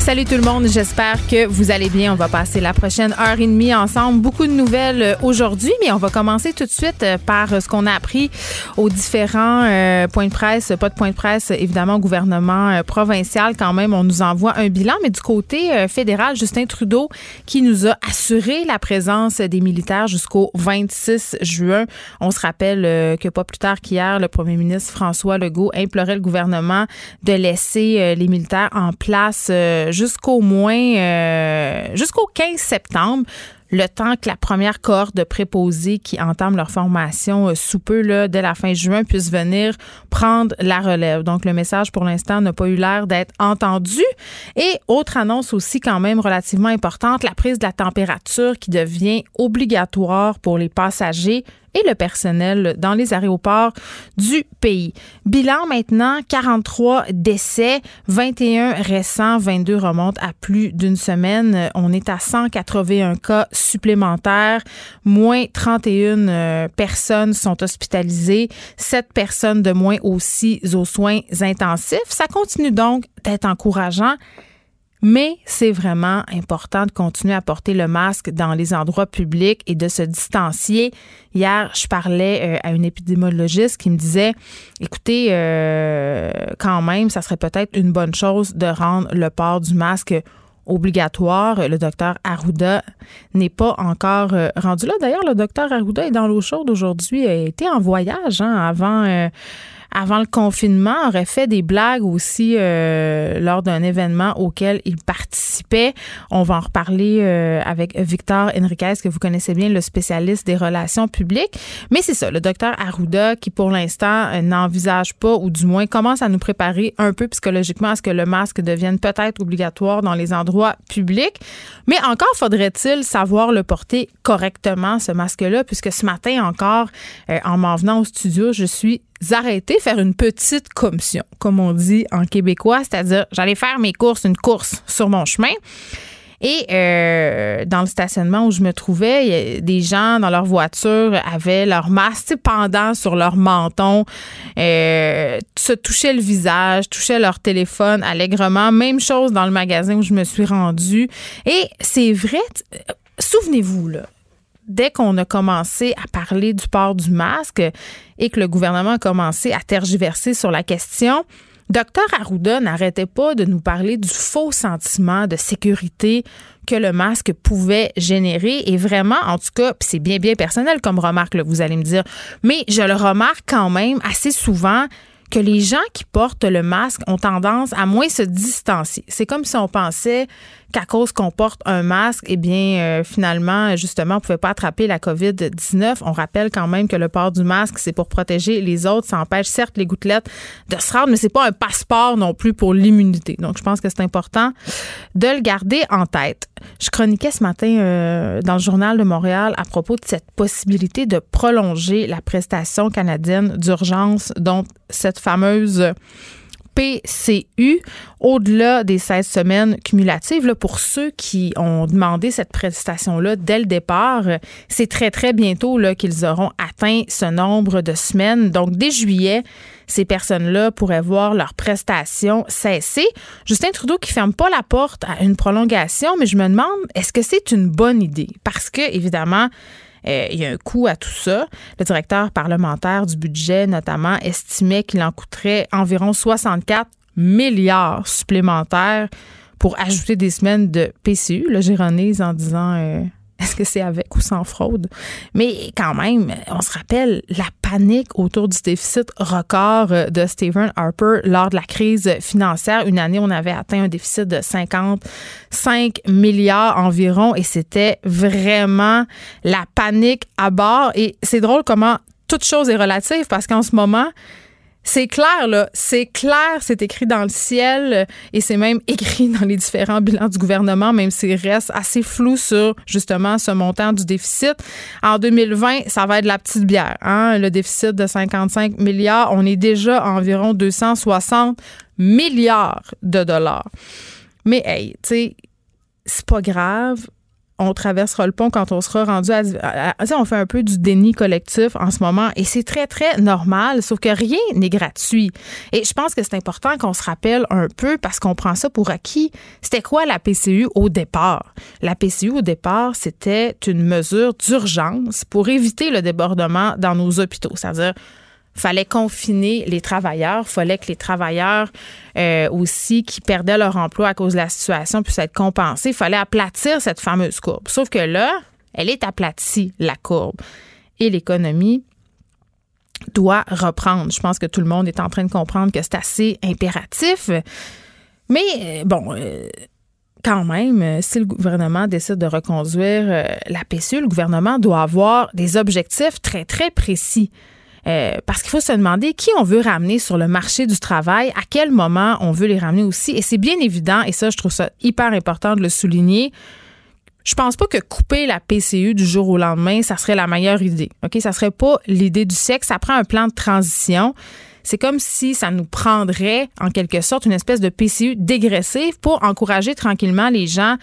Salut tout le monde, j'espère que vous allez bien. On va passer la prochaine heure et demie ensemble. Beaucoup de nouvelles euh, aujourd'hui, mais on va commencer tout de suite euh, par euh, ce qu'on a appris aux différents points de presse. Pas de point de presse, évidemment, au gouvernement provincial quand même. On nous envoie un bilan, mais du côté fédéral, Justin Trudeau qui nous a assuré la présence des militaires jusqu'au 26 juin. On se rappelle que pas plus tard qu'hier, le premier ministre François Legault implorait le gouvernement de laisser les militaires en place jusqu'au moins euh, jusqu'au 15 septembre le temps que la première cohorte de préposés qui entament leur formation euh, sous peu, là, dès la fin juin, puisse venir prendre la relève. Donc, le message, pour l'instant, n'a pas eu l'air d'être entendu. Et autre annonce aussi quand même relativement importante, la prise de la température qui devient obligatoire pour les passagers et le personnel dans les aéroports du pays. Bilan maintenant, 43 décès, 21 récents, 22 remontent à plus d'une semaine. On est à 181 cas supplémentaires, moins 31 euh, personnes sont hospitalisées, 7 personnes de moins aussi aux soins intensifs. Ça continue donc d'être encourageant. Mais c'est vraiment important de continuer à porter le masque dans les endroits publics et de se distancier. Hier, je parlais euh, à une épidémiologiste qui me disait, écoutez, euh, quand même, ça serait peut-être une bonne chose de rendre le port du masque obligatoire. Le docteur Arruda n'est pas encore euh, rendu là. D'ailleurs, le docteur Arruda est dans l'eau chaude aujourd'hui. Il été en voyage hein, avant avant le confinement, aurait fait des blagues aussi euh, lors d'un événement auquel il participait. On va en reparler euh, avec Victor Enriquez, que vous connaissez bien, le spécialiste des relations publiques. Mais c'est ça, le docteur Arruda, qui pour l'instant euh, n'envisage pas, ou du moins commence à nous préparer un peu psychologiquement à ce que le masque devienne peut-être obligatoire dans les endroits publics. Mais encore faudrait-il savoir le porter correctement, ce masque-là, puisque ce matin encore, en m'en venant au studio, je suis arrêter, faire une petite commission, comme on dit en québécois, c'est-à-dire j'allais faire mes courses, une course sur mon chemin. Et euh, dans le stationnement où je me trouvais, des gens dans leur voiture avaient leur masque pendant sur leur menton, euh, se touchaient le visage, touchaient leur téléphone allègrement. Même chose dans le magasin où je me suis rendue. Et c'est vrai, souvenez-vous, là, dès qu'on a commencé à parler du port du masque et que le gouvernement a commencé à tergiverser sur la question, Docteur Arruda n'arrêtait pas de nous parler du faux sentiment de sécurité que le masque pouvait générer. Et vraiment, en tout cas, c'est bien, bien personnel comme remarque, vous allez me dire, mais je le remarque quand même assez souvent que les gens qui portent le masque ont tendance à moins se distancier. C'est comme si on pensait qu'à cause qu'on porte un masque, eh bien, euh, finalement, justement, on pouvait pas attraper la COVID-19. On rappelle quand même que le port du masque, c'est pour protéger les autres. Ça empêche certes les gouttelettes de se rendre, mais c'est pas un passeport non plus pour l'immunité. Donc, je pense que c'est important de le garder en tête. Je chroniquais ce matin euh, dans le journal de Montréal à propos de cette possibilité de prolonger la prestation canadienne d'urgence, dont cette fameuse PCU au-delà des 16 semaines cumulatives. Là, pour ceux qui ont demandé cette prestation-là dès le départ, c'est très, très bientôt qu'ils auront atteint ce nombre de semaines. Donc, dès juillet, ces personnes-là pourraient voir leur prestation cesser. Justin Trudeau qui ferme pas la porte à une prolongation, mais je me demande, est-ce que c'est une bonne idée? Parce que, évidemment, euh, il y a un coût à tout ça. Le directeur parlementaire du budget, notamment, estimait qu'il en coûterait environ 64 milliards supplémentaires pour ajouter des semaines de PCU. Là, j'ironise en disant euh, est-ce que c'est avec ou sans fraude? Mais quand même, on se rappelle la panique autour du déficit record de Stephen Harper lors de la crise financière. Une année, on avait atteint un déficit de 55 milliards environ et c'était vraiment la panique à bord. Et c'est drôle comment toute chose est relative parce qu'en ce moment, c'est clair, là. C'est clair, c'est écrit dans le ciel euh, et c'est même écrit dans les différents bilans du gouvernement, même s'il reste assez flou sur, justement, ce montant du déficit. En 2020, ça va être la petite bière, hein? Le déficit de 55 milliards. On est déjà à environ 260 milliards de dollars. Mais, hey, tu sais, c'est pas grave on traversera le pont quand on sera rendu à, on fait un peu du déni collectif en ce moment et c'est très très normal sauf que rien n'est gratuit. Et je pense que c'est important qu'on se rappelle un peu parce qu'on prend ça pour acquis. C'était quoi la PCU au départ? La PCU au départ c'était une mesure d'urgence pour éviter le débordement dans nos hôpitaux. C'est-à-dire fallait confiner les travailleurs, fallait que les travailleurs euh, aussi qui perdaient leur emploi à cause de la situation puissent être compensés, fallait aplatir cette fameuse courbe. Sauf que là, elle est aplatie, la courbe. Et l'économie doit reprendre. Je pense que tout le monde est en train de comprendre que c'est assez impératif. Mais euh, bon, euh, quand même, si le gouvernement décide de reconduire la PCU, le gouvernement doit avoir des objectifs très, très précis. Euh, parce qu'il faut se demander qui on veut ramener sur le marché du travail, à quel moment on veut les ramener aussi. Et c'est bien évident, et ça, je trouve ça hyper important de le souligner. Je pense pas que couper la PCU du jour au lendemain, ça serait la meilleure idée. OK? Ça serait pas l'idée du siècle. Ça prend un plan de transition. C'est comme si ça nous prendrait, en quelque sorte, une espèce de PCU dégressive pour encourager tranquillement les gens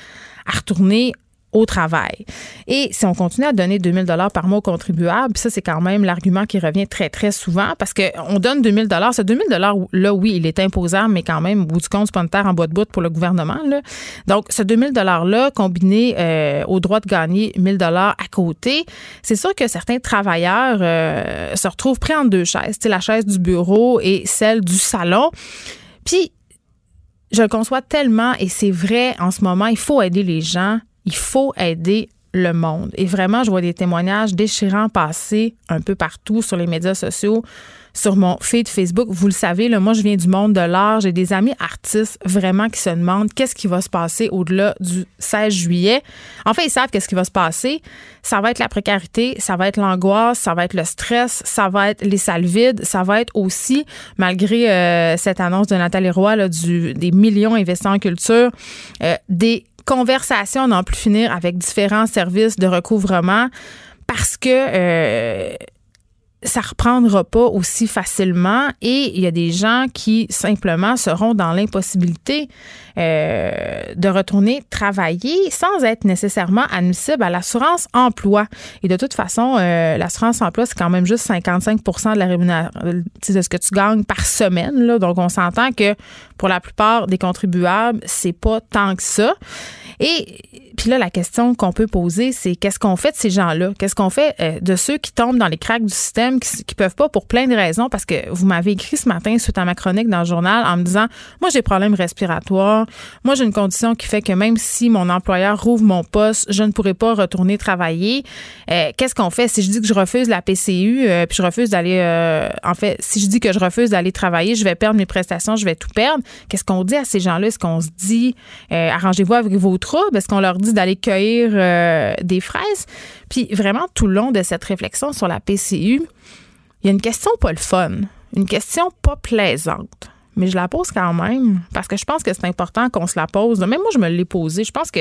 à retourner au travail. Et si on continue à donner 2000 dollars par mois aux contribuables, ça c'est quand même l'argument qui revient très très souvent parce que on donne 2000 dollars, ce 2000 dollars là oui, il est imposable mais quand même au bout du compte c'est pas en bois de bout pour le gouvernement là. Donc ce 2000 dollars là combiné euh, au droit de gagner 1000 dollars à côté, c'est sûr que certains travailleurs euh, se retrouvent pris entre deux chaises, c'est la chaise du bureau et celle du salon. Puis je le conçois tellement et c'est vrai en ce moment, il faut aider les gens il faut aider le monde. Et vraiment, je vois des témoignages déchirants passer un peu partout sur les médias sociaux, sur mon feed Facebook. Vous le savez, moi, je viens du monde de l'art. J'ai des amis artistes vraiment qui se demandent qu'est-ce qui va se passer au-delà du 16 juillet. En fait, ils savent qu'est-ce qui va se passer. Ça va être la précarité, ça va être l'angoisse, ça va être le stress, ça va être les salles vides, ça va être aussi, malgré euh, cette annonce de Nathalie Roy du, des millions investis en culture, euh, des conversation n'en plus finir avec différents services de recouvrement parce que euh, ça reprendra pas aussi facilement et il y a des gens qui simplement seront dans l'impossibilité euh, de retourner travailler sans être nécessairement admissible à l'assurance emploi. Et de toute façon, euh, l'assurance emploi, c'est quand même juste 55 de la rémunération de ce que tu gagnes par semaine. Là. Donc, on s'entend que pour la plupart des contribuables, c'est pas tant que ça. Et puis là, la question qu'on peut poser, c'est qu'est-ce qu'on fait de ces gens-là? Qu'est-ce qu'on fait euh, de ceux qui tombent dans les cracks du système, qui, qui peuvent pas pour plein de raisons? Parce que vous m'avez écrit ce matin suite à ma chronique dans le journal en me disant, moi, j'ai des problèmes respiratoires. Moi, j'ai une condition qui fait que même si mon employeur rouvre mon poste, je ne pourrai pas retourner travailler. Euh, qu'est-ce qu'on fait? Si je dis que je refuse la PCU, euh, puis je refuse d'aller, en fait, si je dis que je refuse d'aller travailler, je vais perdre mes prestations, je vais tout perdre. Qu'est-ce qu'on dit à ces gens-là? Est-ce qu'on se dit, arrangez-vous avec vos troubles? Est-ce qu'on leur dit d'aller cueillir euh, des fraises. Puis vraiment, tout le long de cette réflexion sur la PCU, il y a une question pas le fun, une question pas plaisante. Mais je la pose quand même parce que je pense que c'est important qu'on se la pose. Même moi, je me l'ai posée. Je pense que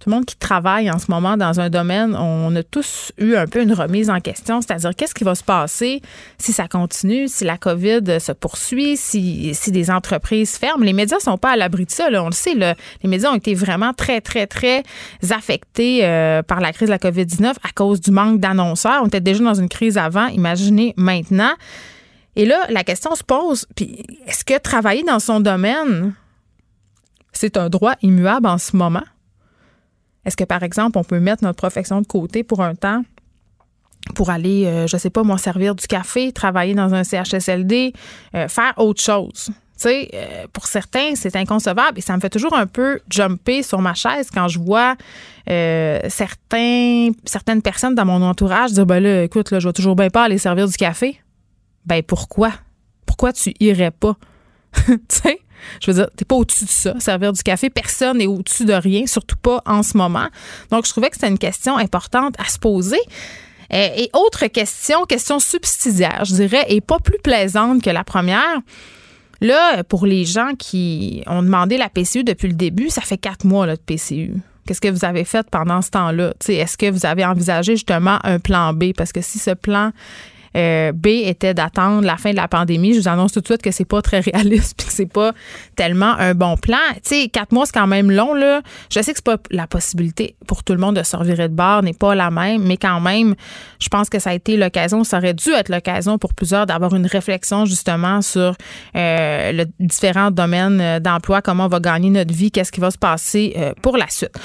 tout le monde qui travaille en ce moment dans un domaine, on a tous eu un peu une remise en question, c'est-à-dire qu'est-ce qui va se passer si ça continue, si la COVID se poursuit, si, si des entreprises ferment? Les médias sont pas à l'abri de ça, là, on le sait. Là. Les médias ont été vraiment très, très, très affectés euh, par la crise de la COVID-19 à cause du manque d'annonceurs. On était déjà dans une crise avant, imaginez maintenant. Et là, la question se pose, puis est-ce que travailler dans son domaine, c'est un droit immuable en ce moment? Est-ce que, par exemple, on peut mettre notre profession de côté pour un temps pour aller, je euh, je sais pas, moi, servir du café, travailler dans un CHSLD, euh, faire autre chose? Tu sais, euh, pour certains, c'est inconcevable et ça me fait toujours un peu jumper sur ma chaise quand je vois certaines personnes dans mon entourage dire ben là, écoute, là, je vais toujours bien pas aller servir du café. Ben pourquoi? Pourquoi tu irais pas? tu sais? Je veux dire, t'es pas au-dessus de ça. Servir du café, personne n'est au-dessus de rien, surtout pas en ce moment. Donc, je trouvais que c'était une question importante à se poser. et autre question, question subsidiaire, je dirais, et pas plus plaisante que la première. Là, pour les gens qui ont demandé la PCU depuis le début, ça fait quatre mois là, de PCU. Qu'est-ce que vous avez fait pendant ce temps-là? Est-ce que vous avez envisagé justement un plan B? Parce que si ce plan euh, B était d'attendre la fin de la pandémie. Je vous annonce tout de suite que c'est pas très réaliste puis que c'est pas tellement un bon plan. Tu sais, quatre mois, c'est quand même long, là. Je sais que c'est pas la possibilité pour tout le monde de se revirer de bord, n'est pas la même, mais quand même, je pense que ça a été l'occasion, ça aurait dû être l'occasion pour plusieurs d'avoir une réflexion justement sur euh, le différents domaines euh, d'emploi, comment on va gagner notre vie, qu'est-ce qui va se passer pour la suite.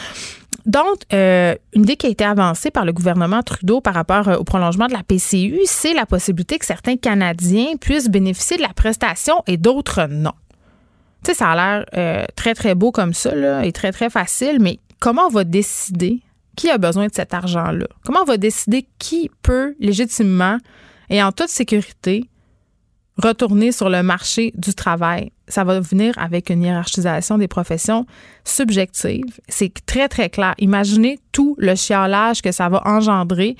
Donc, euh, une idée qui a été avancée par le gouvernement Trudeau par rapport euh, au prolongement de la PCU, c'est la possibilité que certains Canadiens puissent bénéficier de la prestation et d'autres non. Tu sais, ça a l'air euh, très, très beau comme ça et très, très facile, mais comment on va décider qui a besoin de cet argent-là? Comment on va décider qui peut légitimement et en toute sécurité retourner sur le marché du travail. Ça va venir avec une hiérarchisation des professions subjectives. C'est très, très clair. Imaginez tout le chiolage que ça va engendrer.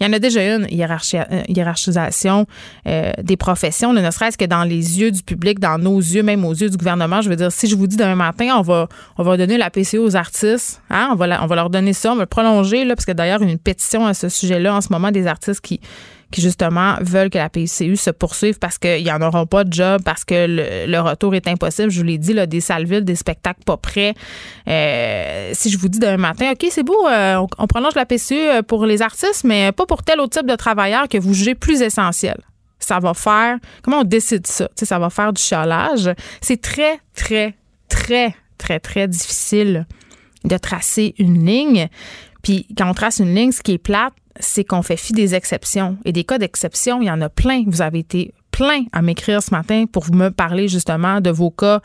Il y en a déjà une euh, hiérarchisation euh, des professions, ne serait-ce que dans les yeux du public, dans nos yeux, même aux yeux du gouvernement. Je veux dire, si je vous dis demain matin, on va, on va donner la PCO aux artistes, hein, on, va on va leur donner ça, on va le prolonger, là, parce que d'ailleurs, une pétition à ce sujet-là en ce moment des artistes qui qui justement veulent que la PCU se poursuive parce qu'ils n'en auront pas de job, parce que le, retour est impossible. Je vous l'ai dit, là, des salles vides, des spectacles pas prêts. Euh, si je vous dis demain matin, OK, c'est beau, euh, on, prolonge la PCU euh, pour les artistes, mais pas pour tel autre type de travailleur que vous jugez plus essentiel. Ça va faire, comment on décide ça? ça va faire du chialage. C'est très, très, très, très, très difficile de tracer une ligne. Puis quand on trace une ligne, ce qui est plate, c'est qu'on fait fi des exceptions. Et des cas d'exception, il y en a plein. Vous avez été plein à m'écrire ce matin pour me parler justement de vos cas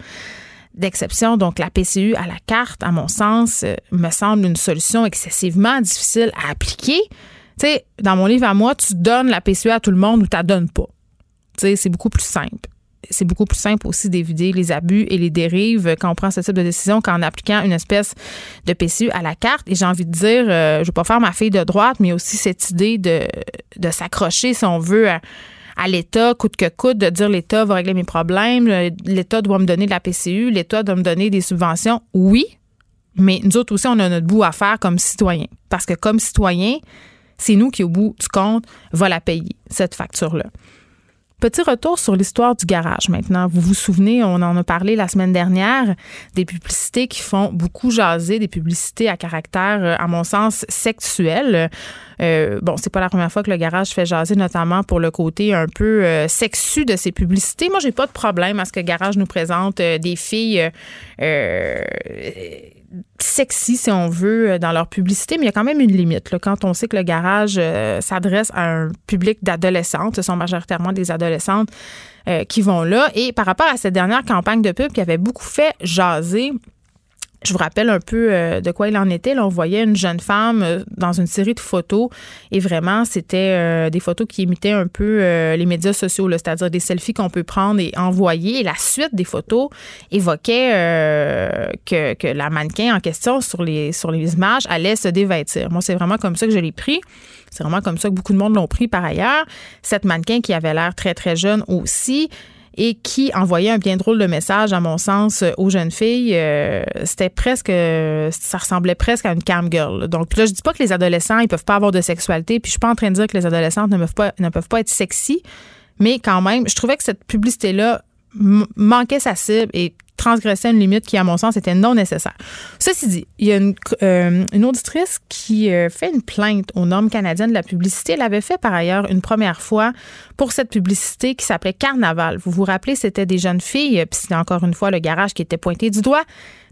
d'exception. Donc, la PCU à la carte, à mon sens, euh, me semble une solution excessivement difficile à appliquer. Tu sais, dans mon livre à moi, tu donnes la PCU à tout le monde ou tu la donnes pas. Tu sais, c'est beaucoup plus simple c'est beaucoup plus simple aussi d'éviter les abus et les dérives quand on prend ce type de décision qu'en appliquant une espèce de PCU à la carte. Et j'ai envie de dire, euh, je ne vais pas faire ma fille de droite, mais aussi cette idée de, de s'accrocher, si on veut, à, l'État, coûte que coûte, de dire l'État va régler mes problèmes, l'État doit me donner de la PCU, l'État doit me donner des subventions. Oui, mais nous autres aussi, on a notre bout à faire comme citoyens. Parce que comme citoyens, c'est nous qui, au bout du compte, va la payer, cette facture-là. Petit retour sur l'histoire du garage maintenant. Vous vous souvenez, on en a parlé la semaine dernière, des publicités qui font beaucoup jaser, des publicités à caractère, euh, à mon sens, sexuel. Euh, bon, c'est pas la première fois que le garage fait jaser, notamment pour le côté un peu euh, sexu de ces publicités. Moi, j'ai pas de problème à ce que le garage nous présente des filles sexy, si on veut, euh, dans leur publicité, mais il y a quand même une limite. Là, quand on sait que le garage euh, s'adresse à un public d'adolescentes, ce sont majoritairement des adolescentes euh, qui vont là. Et par rapport à cette dernière campagne de pub qui avait beaucoup fait jaser, je vous rappelle un peu euh, de quoi il en était. On voyait une jeune femme euh, dans une série de photos et vraiment, c'était euh, des photos qui imitaient un peu les médias sociaux, c'est-à-dire des selfies qu'on peut prendre et envoyer. La suite des photos évoquait que, que, la mannequin en question sur les, sur les images allait se dévêtir. Moi, c'est vraiment comme ça que je l'ai pris. C'est vraiment comme ça que beaucoup de monde l'ont pris par ailleurs. Cette mannequin qui avait l'air très, très jeune aussi et qui envoyait un bien drôle de message, à mon sens, aux jeunes filles. Euh, c'était presque, ça ressemblait presque à une cam girl. Donc là, je dis pas que les adolescents, ils peuvent pas avoir de sexualité, puis je suis pas en train de dire que les adolescentes ne peuvent pas, être sexy, mais quand même, je trouvais que cette publicité-là manquait sa cible transgressait une limite qui, à mon sens, était non nécessaire. Ceci dit, il y a une, euh, auditrice qui euh, fait une plainte aux normes canadiennes de la publicité. Elle avait fait par ailleurs une première fois pour cette publicité qui s'appelait Carnaval. Vous vous rappelez, c'était des jeunes filles, puis c'était encore une fois le garage qui était pointé du doigt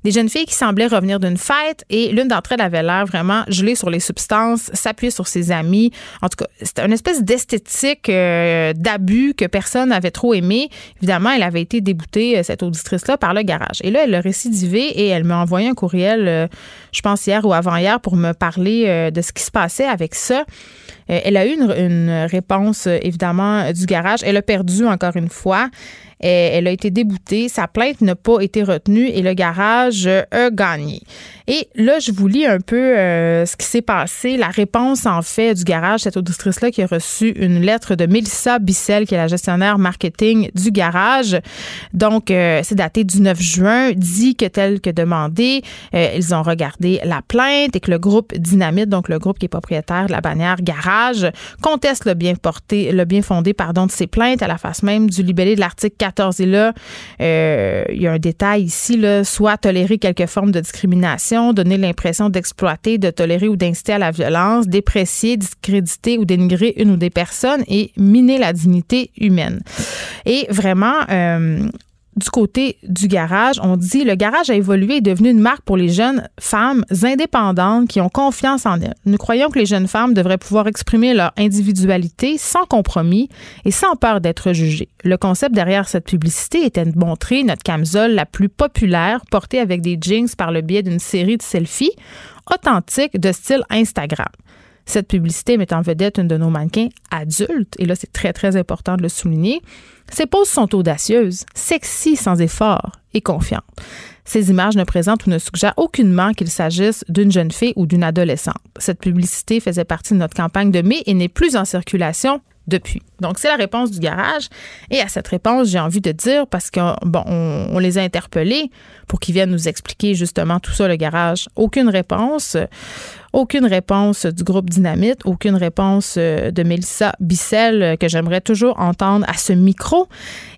des jeunes filles qui semblaient revenir d'une fête et l'une d'entre elles avait l'air vraiment gelée sur les substances, s'appuyer sur ses amis. En tout cas, c'était une espèce d'esthétique euh, d'abus que personne n'avait trop aimé. Évidemment, elle avait été déboutée, euh, cette auditrice-là, par le garage. Et là, elle a récidivé et elle m'a envoyé un courriel, euh, je pense hier ou avant-hier, pour me parler de ce qui se passait avec ça. Elle a eu une, réponse, évidemment, du garage. Elle a perdu encore une fois. Elle a été déboutée. Sa plainte n'a pas été retenue et le garage a gagné. Et là, je vous lis un peu euh, ce qui s'est passé, la réponse en fait du garage, cette auditrice-là qui a reçu une lettre de Mélissa Bissell, qui est la gestionnaire marketing du garage. Donc, euh, c'est daté du 9 juin, dit que tel que demandé, euh, ils ont regardé la plainte et que le groupe Dynamite, donc le groupe qui est propriétaire de la bannière Garage, conteste le bien porté, le bien fondé, pardon, de ces plaintes à la face même du libellé de l'article 14. Et là, il y a un détail ici, là, soit tolérer quelque forme de discrimination donner l'impression d'exploiter, de tolérer ou d'inciter à la violence, déprécier, discréditer ou dénigrer une ou des personnes et miner la dignité humaine. Et vraiment, euh, du côté du garage, on dit le garage a évolué et est devenu une marque pour les jeunes femmes indépendantes qui ont confiance en elles. Nous croyons que les jeunes femmes devraient pouvoir exprimer leur individualité sans compromis et sans peur d'être jugées. Le concept derrière cette publicité était de montrer notre camisole la plus populaire portée avec des jeans par le biais d'une série de selfies authentiques de style Instagram. Cette publicité met en vedette une de nos mannequins adultes, et là c'est très très important de le souligner, ses poses sont audacieuses, sexy sans effort et confiantes. Ces images ne présentent ou ne suggèrent aucunement qu'il s'agisse d'une jeune fille ou d'une adolescente. Cette publicité faisait partie de notre campagne de mai et n'est plus en circulation depuis. Donc, c'est la réponse du garage. Et à cette réponse, j'ai envie de dire, parce qu'on bon, on les a interpellés pour qu'ils viennent nous expliquer justement tout ça, le garage. Aucune réponse. Aucune réponse du groupe Dynamite, aucune réponse euh, de Mélissa Bissell euh, que j'aimerais toujours entendre à ce micro.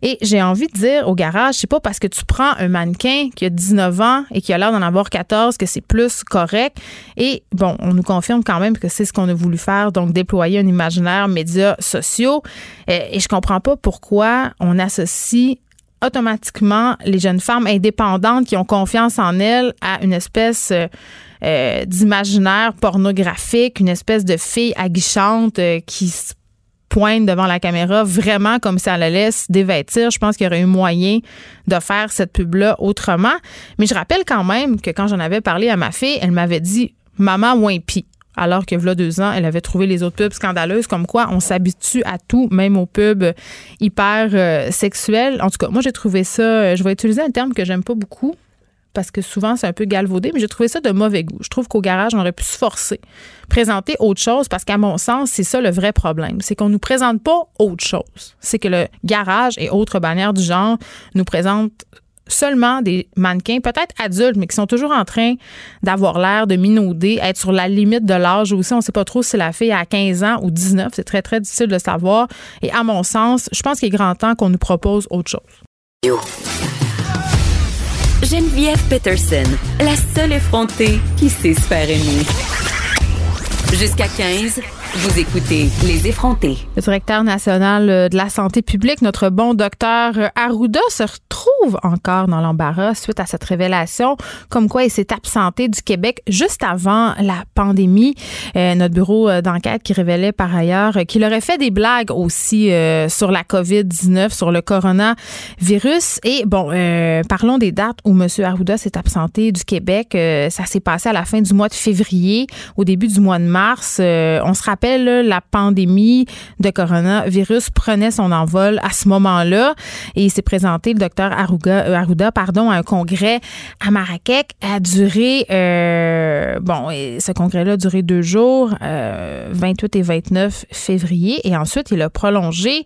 Et j'ai envie de dire au garage, c'est pas parce que tu prends un mannequin qui a 19 ans et qui a l'air d'en avoir 14 que c'est plus correct. Et bon, on nous confirme quand même que c'est ce qu'on a voulu faire, donc déployer un imaginaire médias sociaux. Et, et je comprends pas pourquoi on associe automatiquement les jeunes femmes indépendantes qui ont confiance en elles à une espèce euh, euh, d'imaginaire pornographique, une espèce de fille aguichante euh, qui se pointe devant la caméra vraiment comme ça la laisse dévêtir. Je pense qu'il y aurait eu moyen de faire cette pub-là autrement. Mais je rappelle quand même que quand j'en avais parlé à ma fille, elle m'avait dit Maman, moins pis alors que voilà deux ans, elle avait trouvé les autres pubs scandaleuses, comme quoi on s'habitue à tout, même aux pubs hyper euh, sexuels. En tout cas, moi, j'ai trouvé ça, je vais utiliser un terme que j'aime pas beaucoup, parce que souvent c'est un peu galvaudé, mais j'ai trouvé ça de mauvais goût. Je trouve qu'au garage, on aurait pu se forcer, présenter autre chose, parce qu'à mon sens, c'est ça le vrai problème. C'est qu'on nous présente pas autre chose. C'est que le garage et autres bannières du genre nous présentent seulement des mannequins, peut-être adultes, mais qui sont toujours en train d'avoir l'air de minauder, être sur la limite de l'âge aussi. On ne sait pas trop si la fille a 15 ans ou 19. C'est très, très difficile de savoir. Et à mon sens, je pense qu'il est grand temps qu'on nous propose autre chose. Geneviève Peterson, la seule effrontée qui sait se faire aimer. Jusqu'à 15, vous écoutez Les effrontés. Le directeur national euh, de la santé publique, notre bon docteur euh, Arruda, se retrouve encore dans l'embarras suite à cette révélation, comme quoi il s'est absenté du Québec juste avant la pandémie. Euh, notre bureau d'enquête qui révélait par ailleurs qu'il aurait fait des blagues aussi sur la COVID-19, sur le coronavirus. Et bon, parlons des dates où M. Arruda s'est absenté du Québec. ça s'est passé à la fin du mois de février, au début du mois de mars. on se rappelle la pandémie de coronavirus prenait son envol à ce moment-là et il s'est présenté, le docteur euh, Arruda, pardon, à un congrès à Marrakech. A duré, euh, bon, ce congrès-là a duré deux jours, 28 euh, et 29 février, et ensuite il a prolongé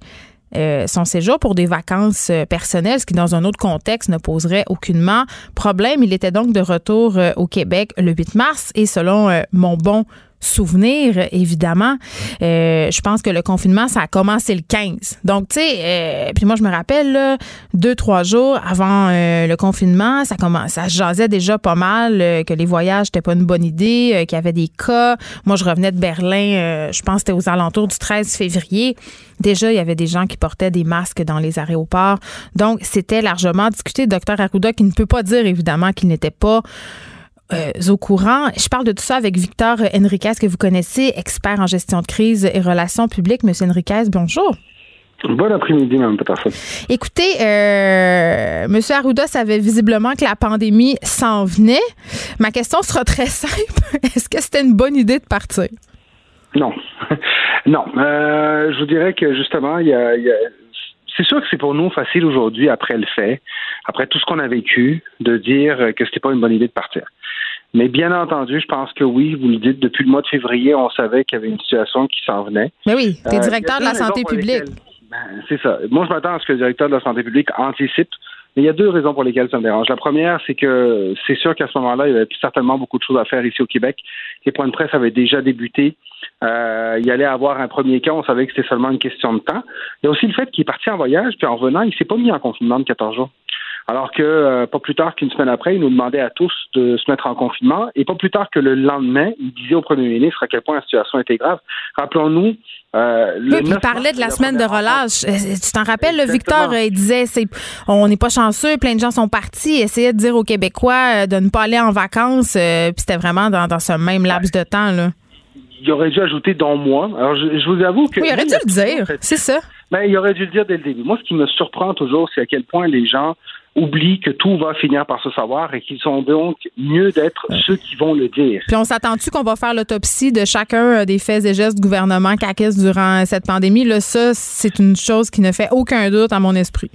son séjour pour des vacances personnelles, ce qui dans un autre contexte ne poserait aucunement problème. Il était donc de retour au Québec le 8 mars et selon mon bon souvenir, évidemment. Euh, je pense que le confinement, ça a commencé le 15. Donc, tu sais, euh, puis moi, je me rappelle, là, deux, trois jours avant euh, le confinement, ça commence, ça jasait déjà pas mal que les voyages n'étaient pas une bonne idée, qu'il y avait des cas. Moi, je revenais de Berlin, je pense que c'était aux alentours du 13 février. Déjà, il y avait des gens qui portaient des masques dans les aéroports. Donc, c'était largement discuté. Docteur Arruda, qui ne peut pas dire, évidemment, qu'il n'était pas euh, au courant. Je parle de tout ça avec Victor Henriquez, que vous connaissez, expert en gestion de crise et relations publiques. Monsieur Henriquez, bonjour. Bon après-midi, Mme Peterson. Écoutez, euh, M. Arruda savait visiblement que la pandémie s'en venait. Ma question sera très simple. Est-ce que c'était une bonne idée de partir? Non. non. Euh, je vous dirais que justement, il y a, c'est sûr que c'est pour nous facile aujourd'hui, après le fait, après tout ce qu'on a vécu, de dire que c'était pas une bonne idée de partir. Mais bien entendu, je pense que oui, vous le dites, depuis le mois de février, on savait qu'il y avait une situation qui s'en venait. Mais oui, tu es euh, directeur de la santé publique. Ben, c'est ça. Moi, je m'attends à ce que le directeur de la santé publique anticipe. Mais il y a deux raisons pour lesquelles ça me dérange. La première, c'est que c'est sûr qu'à ce moment-là, il y avait certainement beaucoup de choses à faire ici au Québec. Les points de presse avaient déjà débuté. Euh, il allait avoir un premier cas, on savait que c'était seulement une question de temps. Il y a aussi le fait qu'il est parti en voyage, puis en revenant, il s'est pas mis en confinement de 14 jours. Alors que euh, pas plus tard qu'une semaine après, il nous demandait à tous de se mettre en confinement. Et pas plus tard que le lendemain, il disait au premier ministre à quel point la situation était grave. Rappelons-nous. Euh, oui, puis il parlait de la semaine de relâche. Euh, tu t'en rappelles, le Victor, il disait c'est, on n'est pas chanceux, plein de gens sont partis, essayait de dire aux Québécois de ne pas aller en vacances. puis c'était vraiment dans, dans, ce même laps de temps. Là. Il aurait dû ajouter dans moi. Alors, je, vous avoue que. Oui, il aurait dû le dire. C'est ça. Ben, il aurait dû le dire dès le début. Moi, ce qui me surprend toujours, c'est à quel point les gens oublient que tout va finir par se savoir et qu'ils sont donc mieux d'être ceux qui vont le dire. Puis on s'attend-tu qu'on va faire l'autopsie de chacun euh, des faits et gestes du gouvernement CAQUES durant cette pandémie? Là, ça, c'est une chose qui ne fait aucun doute à mon esprit.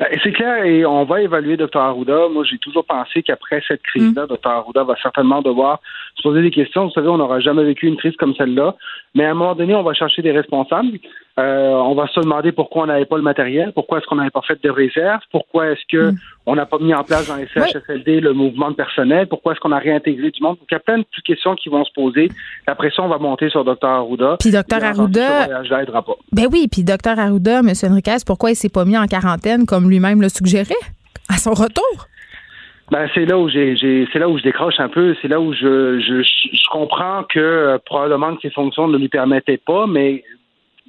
Euh, c'est clair, et on va évaluer Dr. Arruda. Moi, j'ai toujours pensé qu'après cette crise-là, mm. Dr. Arruda va certainement devoir se poser des questions. Vous savez, on n'aura jamais vécu une crise comme celle-là. Mais à un moment donné, on va chercher des responsables. Euh, on va se demander pourquoi on n'avait pas le matériel, pourquoi est-ce qu'on n'avait pas fait de réserve, pourquoi est-ce que mm. on n'a pas mis en place dans les CHSLD le mouvement de personnel, pourquoi est-ce qu'on a réintégré du monde. Donc, il y a plein de questions qui vont se poser. Après ça, on va monter sur Dr. Arruda. Puis Dr. Arruda. Ben oui, puis Dr. Arruda, M. Enriquez, pourquoi il s'est pas mis en quarantaine comme lui-même le suggérait à son retour? Ben, c'est là où j'ai, c'est là où je décroche un peu, c'est là où je, je, je comprends que euh, probablement que ses fonctions ne lui permettaient pas, mais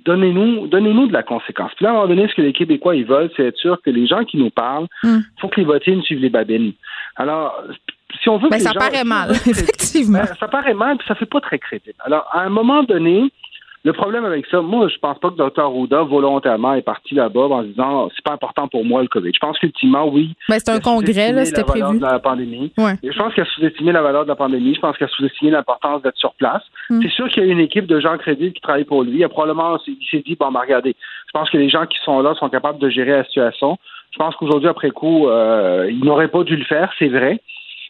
donnez-nous, donnez-nous de la conséquence. Puis là, à un moment donné, ce que les Québécois ils veulent, c'est être sûr que les gens qui nous parlent, il hmm. faut que les votiers suivent les babines. Alors, si on veut ben, que ça paraît mal, effectivement. Ben, ça paraît mal, puis ça fait pas très crédible. Alors, à un moment donné, le problème avec ça, moi, je pense pas que Dr. Rouda, volontairement, est parti là-bas en se disant c'est pas important pour moi le COVID. Je pense qu'ultimement, oui. Mais ben, c'est un congrès, là, c'était prévu. De la pandémie. je pense qu'il a sous-estimé la valeur de la pandémie. Je pense qu'il a sous-estimé l'importance d'être sur place. Hmm. C'est sûr qu'il y a une équipe de gens crédibles qui travaillent pour lui. Il a probablement, il s'est dit, bon, ben, regardez, je pense que les gens qui sont là sont capables de gérer la situation. Je pense qu'aujourd'hui, après coup, euh, il n'aurait pas dû le faire, c'est vrai.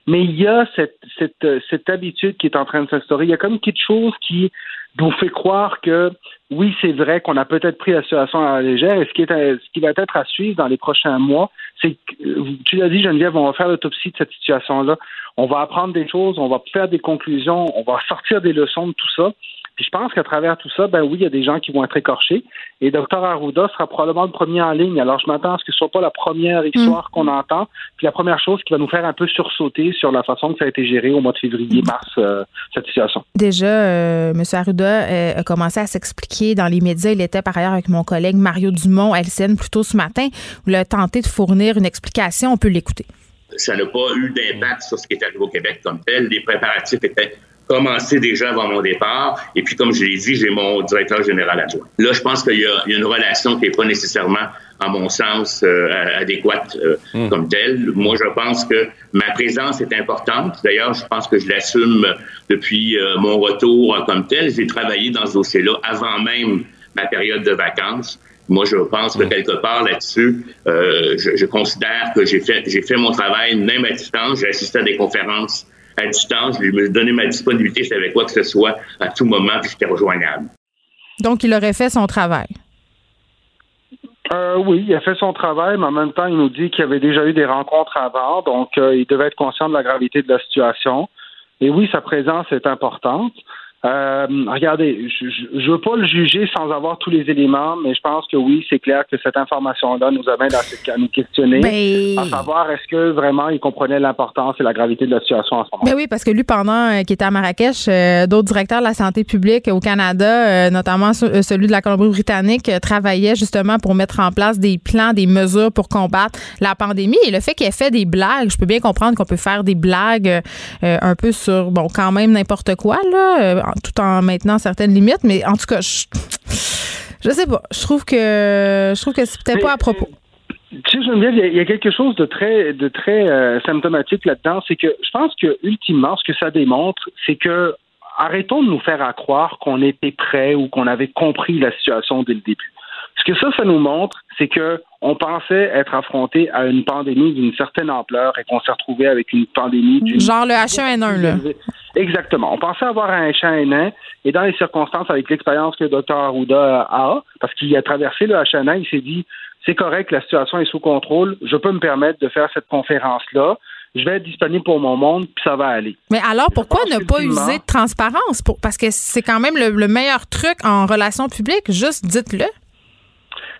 Mais il y a cette, cette, cette habitude qui est en train de s'instaurer. Il y a comme quelque chose qui vous fait croire que oui, c'est vrai qu'on a peut-être pris la situation à la légère. Et ce qui, est ce qui va être à suivre dans les prochains mois, c'est que, tu l'as dit, Geneviève, on va faire l'autopsie de cette situation-là. On va apprendre des choses, on va faire des conclusions, on va sortir des leçons de tout ça. Puis je pense qu'à travers tout ça, ben oui, il y a des gens qui vont être écorchés. Et Dr Arruda sera probablement le premier en ligne. Alors je m'attends à ce que ce soit pas la première histoire mm. qu'on entend, puis la première chose qui va nous faire un peu sursauter sur la façon que ça a été géré au mois de février, mm. mars, euh, cette situation. Déjà, euh, M. Arruda euh, a commencé à s'expliquer dans les médias. Il était par ailleurs avec mon collègue Mario Dumont à LCN plus tôt ce matin. Il a tenté de fournir une explication. On peut l'écouter. Ça n'a pas eu d'impact sur ce qui est arrivé au Québec comme tel. Les préparatifs étaient commencé déjà avant mon départ. Et puis, comme je l'ai dit, j'ai mon directeur général adjoint. Là, je pense qu'il y, a une relation qui n'est pas nécessairement, à mon sens, euh, adéquate euh, hmm. comme telle. Moi, je pense que ma présence est importante. D'ailleurs, je pense que je l'assume depuis euh, mon retour comme tel. J'ai travaillé dans ce dossier-là avant même ma période de vacances. Moi, je pense que hmm. quelque part là-dessus, je, je, considère que j'ai fait, j'ai fait mon travail même à distance. J'ai assisté à des conférences à distance. Je lui ai donné ma disponibilité, c'est avec quoi que ce soit, à tout moment, puis j'étais rejoignable. Donc, il aurait fait son travail. Euh, oui, il a fait son travail, mais en même temps, il nous dit qu'il avait déjà eu des rencontres avant, donc euh, il devait être conscient de la gravité de la situation. Et oui, sa présence est importante. Euh, regardez, je ne veux pas le juger sans avoir tous les éléments, mais je pense que oui, c'est clair que cette information-là nous amène à, nous questionner, ben, à savoir est-ce que vraiment il comprenait l'importance et la gravité de la situation en ce moment. Ben oui, parce que lui, pendant euh, qu'il était à Marrakech, euh, d'autres directeurs de la santé publique au Canada, notamment celui de la Colombie-Britannique, travaillaient justement pour mettre en place des plans, des mesures pour combattre la pandémie. Et le fait qu'il ait fait des blagues, je peux bien comprendre qu'on peut faire des blagues un peu sur, bon, quand même n'importe quoi, là tout en maintenant certaines limites. Mais en tout cas, je, je sais pas. Je trouve que je trouve que c'est peut-être pas à propos. Tu sais, Geneviève, il y, a quelque chose de très, de très euh, symptomatique là-dedans. C'est que je pense que, ultimement, ce que ça démontre, c'est que arrêtons de nous faire croire qu'on était prêt ou qu'on avait compris la situation dès le début. Ce que ça, ça nous montre, c'est que on pensait être affronté à une pandémie d'une certaine ampleur et qu'on s'est retrouvé avec une pandémie d'une genre le H1N1 là. Exactement. On pensait avoir un H1N1 et dans les circonstances avec l'expérience que le docteur Arruda a, parce qu'il a traversé le H1N1, il s'est dit c'est correct, la situation est sous contrôle, je peux me permettre de faire cette conférence là je vais être disponible pour mon monde, puis ça va aller. Mais alors, pourquoi ne pas user de transparence? Pour, parce que c'est quand même le, meilleur truc en relations publiques. Juste dites-le.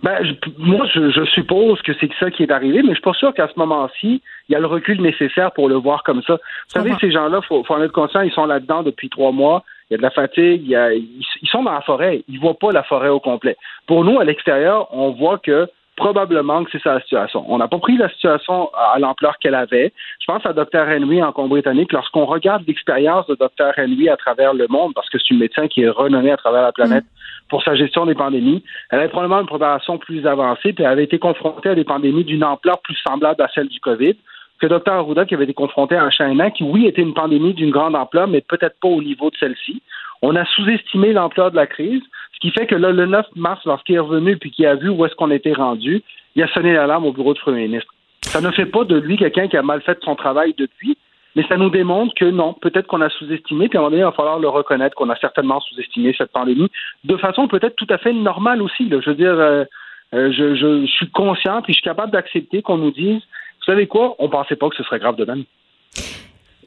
Ben, moi, je, suppose que c'est ça qui est arrivé, mais je suis pas sûr qu'à ce moment-ci, il y a le recul nécessaire pour le voir comme ça. Vous savez, ces gens-là, faut, faut en être conscient, ils sont là-dedans depuis trois mois. Il y a de la fatigue, il y a, ils, sont dans la forêt. Ils voient pas la forêt au complet. Pour nous, à l'extérieur, on voit que probablement que c'est ça la situation. On n'a pas pris la situation à l'ampleur qu'elle avait. Je pense à Dr. Henry en Colombie-Britannique. Lorsqu'on regarde l'expérience de Dr. Henry à travers le monde, parce que c'est une médecin qui est renommée à travers la planète. Pour sa gestion des pandémies, elle avait probablement une préparation plus avancée, puis elle avait été confrontée à des pandémies d'une ampleur plus semblable à celle du COVID que Dr. Arruda qui avait été confronté à un China qui, oui, était une pandémie d'une grande ampleur, mais peut-être pas au niveau de celle-ci. On a sous-estimé l'ampleur de la crise. Ce qui fait que là, le 9 mars, lorsqu'il est revenu puis qu'il a vu où est-ce qu'on était rendu, il a sonné l'alarme au bureau du premier ministre. Ça ne fait pas de lui quelqu'un qui a mal fait son travail depuis, mais ça nous démontre que non, peut-être qu'on a sous-estimé, puis à un moment donné, il va falloir le reconnaître qu'on a certainement sous-estimé cette pandémie de façon peut-être tout à fait normale aussi. Je veux dire, euh, euh, je, suis conscient, puis je suis capable d'accepter qu'on nous dise, vous savez quoi, on pensait pas que ce serait grave de même.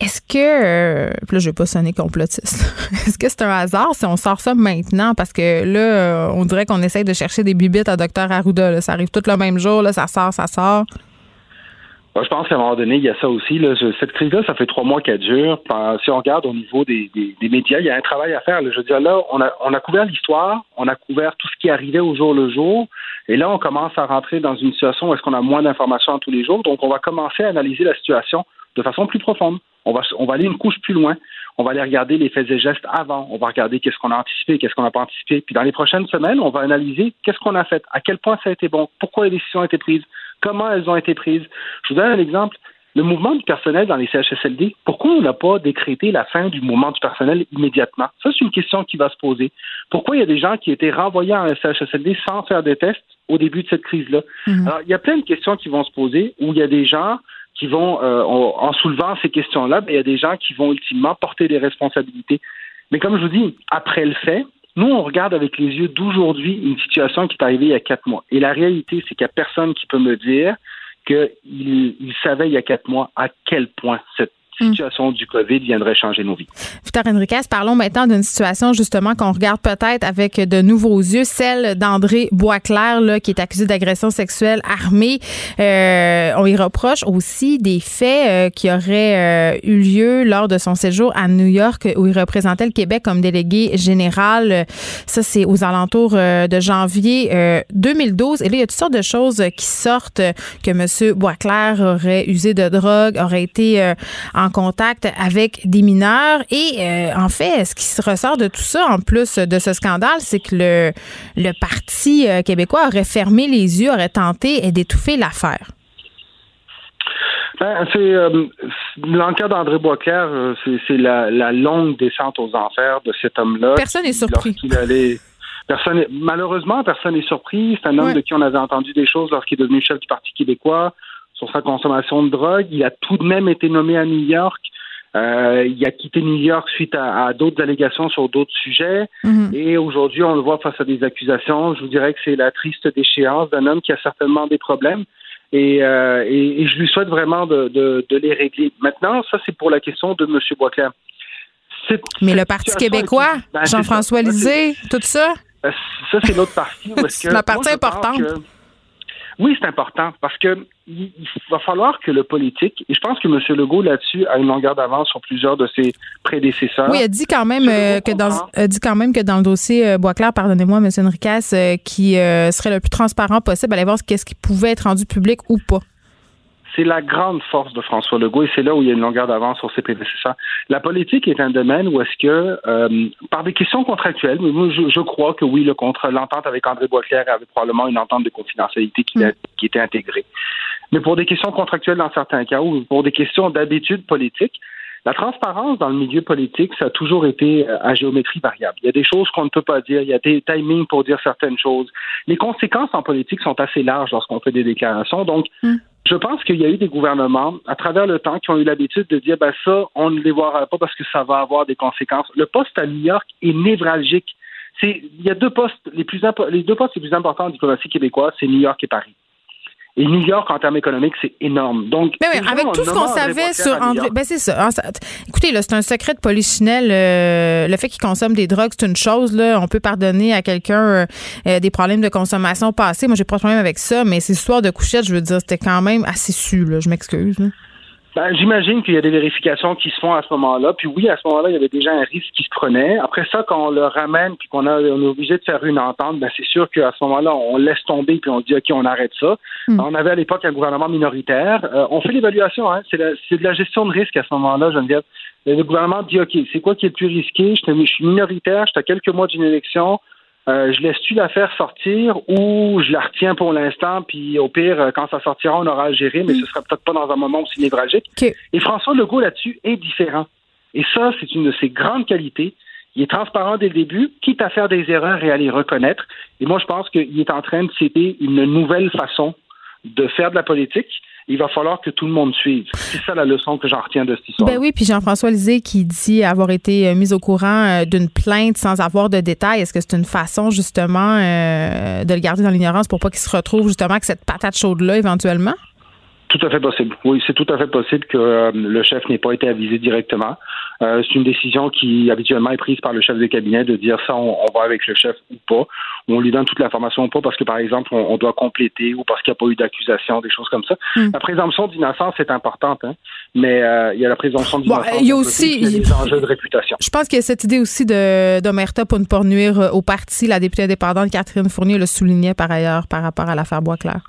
Est-ce que, euh, là, je vais pas sonner complotiste. Est-ce que c'est un hasard si on sort ça maintenant? Parce que là, on dirait qu'on essaye de chercher des bibites à Dr. Arruda. Ça arrive tout le même jour, là, ça sort, ça sort. Je pense qu'à un moment donné, il y a ça aussi. Cette crise-là, ça fait trois mois qu'elle dure. Si on regarde au niveau des, médias, il y a un travail à faire. Je veux dire, là, on a, on a couvert l'histoire, on a couvert tout ce qui arrivait au jour le jour. Et là, on commence à rentrer dans une situation où est-ce qu'on a moins d'informations tous les jours. Donc, on va commencer à analyser la situation de façon plus profonde. On va, on va aller une couche plus loin. On va aller regarder les faits et gestes avant. On va regarder qu'est-ce qu'on a anticipé, qu'est-ce qu'on n'a pas anticipé. Puis dans les prochaines semaines, on va analyser qu'est-ce qu'on a fait, à quel point ça a été bon, pourquoi les décisions ont été prises, comment elles ont été prises. Je vous donne un exemple. Le mouvement du personnel dans les CHSLD, pourquoi on n'a pas décrété la fin du mouvement du personnel immédiatement? Ça, c'est une question qui va se poser. Pourquoi il y a des gens qui étaient renvoyés en CHSLD sans faire de tests au début de cette crise-là? Alors, il y a plein de questions qui vont se poser où il y a des gens qui vont, euh, en, soulevant ces questions-là, ben, il y a des gens qui vont ultimement porter des responsabilités. Mais comme je vous dis, après le fait, nous, on regarde avec les yeux d'aujourd'hui une situation qui est arrivée il y a quatre mois. Et la réalité, c'est qu'il n'y a personne qui peut me dire qu'il il savait il y a quatre mois à quel point cette. Situation du COVID viendrait changer nos vies. Victor Enriquez, parlons maintenant d'une situation justement qu'on regarde peut-être avec de nouveaux yeux, celle d'André Boisclair, là, qui est accusé d'agression sexuelle armée. Euh, on y reproche aussi des faits euh, qui auraient euh, eu lieu lors de son séjour à New York où il représentait le Québec comme délégué général. Ça, c'est aux alentours de janvier 2012. Et là, il y a toutes sortes de choses qui sortent que M. Boisclair aurait usé de drogue, aurait été en contact avec des mineurs. Et euh, en fait, ce qui se ressort de tout ça, en plus de ce scandale, c'est que le, le Parti euh, québécois aurait fermé les yeux, aurait tenté d'étouffer l'affaire. Ben, c'est euh, l'enquête d'André Boisclair, c'est la, longue descente aux enfers de cet homme-là. Personne n'est surpris. personne, malheureusement, personne n'est surpris. C'est un homme de qui on avait entendu des choses lorsqu'il est devenu chef du Parti québécois sur sa consommation de drogue. Il a tout de même été nommé à New York. Euh, il a quitté New York suite à, d'autres allégations sur d'autres sujets. Mhm. Et aujourd'hui, on le voit face à des accusations. Je vous dirais que c'est la triste déchéance d'un homme qui a certainement des problèmes. Et, euh, je lui souhaite vraiment de, les régler. Maintenant, ça, c'est pour la question de M. Boisclair. Mais le Parti québécois, ben, Jean-François Lisée, tout ça? Ben, ça, c'est l'autre partie. c'est la partie importante. Oui, c'est important parce que il, va falloir que le politique, et je pense que M. Legault là-dessus a une longueur d'avance sur plusieurs de ses prédécesseurs. Oui, il a dit quand même euh, que dans dit quand même que dans le dossier euh, Boisclair, pardonnez-moi, M. Enriquez, euh, qui serait le plus transparent possible, allez voir ce qui pouvait être rendu public ou pas. C'est la grande force de François Legault et c'est là où il y a une longueur d'avance sur ses prédécesseurs. La politique est un domaine où est-ce que, euh, par des questions contractuelles, je, je crois que oui, le contrat, l'entente avec André Boisclair avait probablement une entente de confidentialité qui, mm. qui était intégrée. Mais pour des questions contractuelles dans certains cas ou pour des questions d'habitude politique, La transparence dans le milieu politique, ça a toujours été euh, à géométrie variable. Il y a des choses qu'on ne peut pas dire, il y a des timings pour dire certaines choses. Les conséquences en politique sont assez larges lorsqu'on fait des déclarations. Donc, hmm. Je pense qu'il y a eu des gouvernements à travers le temps qui ont eu l'habitude de dire ben ça, on ne les verra pas parce que ça va avoir des conséquences. Le poste à New York est névralgique. C'est, il y a deux postes les plus les deux postes les plus importants en diplomatie québécoise, c'est New York et Paris. Et New York, en termes économiques, c'est énorme. Donc, mais oui, avec tout ce qu'on savait sur André. Ben, c'est ça. Écoutez, là, c'est un secret de polichinelle. Euh, le fait qu'il consomme des drogues, c'est une chose. Là. On peut pardonner à quelqu'un euh, euh, des problèmes de consommation passés. Moi, j'ai pas de problème avec ça, mais ces histoires de couchettes, je veux dire, c'était quand même assez su. Là. Je m'excuse. Ben, J'imagine qu'il y a des vérifications qui se font à ce moment-là. Puis oui, à ce moment-là, il y avait déjà un risque qui se prenait. Après ça, quand on le ramène puis qu'on on est obligé de faire une entente, ben c'est sûr qu'à ce moment-là, on laisse tomber puis on dit OK, on arrête ça. Hmm. On avait à l'époque un gouvernement minoritaire. Euh, on fait l'évaluation. Hein. C'est de la gestion de risque à ce moment-là, Geneviève. Le gouvernement dit OK, c'est quoi qui est le plus risqué? Je suis minoritaire, je suis à quelques mois d'une élection. Euh, je laisse-tu la faire sortir ou je la retiens pour l'instant, puis au pire, euh, quand ça sortira, on aura à gérer, mais ce sera peut-être pas dans un moment aussi névralgique. Et François Legault là-dessus est différent. Et ça, c'est une de ses grandes qualités. Il est transparent dès le début, quitte à faire des erreurs et à les reconnaître. Et moi, je pense qu'il est en train de citer une nouvelle façon de faire de la politique il va falloir que tout le monde suive. C'est ça la leçon que j'en retiens de cette histoire. Ben oui, puis Jean-François Lisée qui dit avoir été euh, mis au courant euh, d'une plainte sans avoir de détails. Est-ce que c'est une façon justement euh, de le garder dans l'ignorance pour pas qu'il se retrouve justement avec cette patate chaude-là éventuellement? Tout à fait possible. Oui, c'est tout à fait possible que euh, le chef n'ait pas été avisé directement. Euh, c'est une décision qui habituellement est prise par le chef de cabinet de dire ça, on, va avec le chef ou pas. On lui donne toute l'information ou pas parce que, par exemple, on, doit compléter ou parce qu'il n'y a pas eu d'accusation, des choses comme ça. Hmm. La présomption d'innocence est importante, hein, mais euh, il y a la présomption d'innocence. il y a aussi des enjeux de réputation. Je pense qu'il y a cette idée aussi de d'Omerta pour ne pas nuire au parti. La députée indépendante Catherine Fournier le soulignait par ailleurs par rapport à l'affaire Boisclair.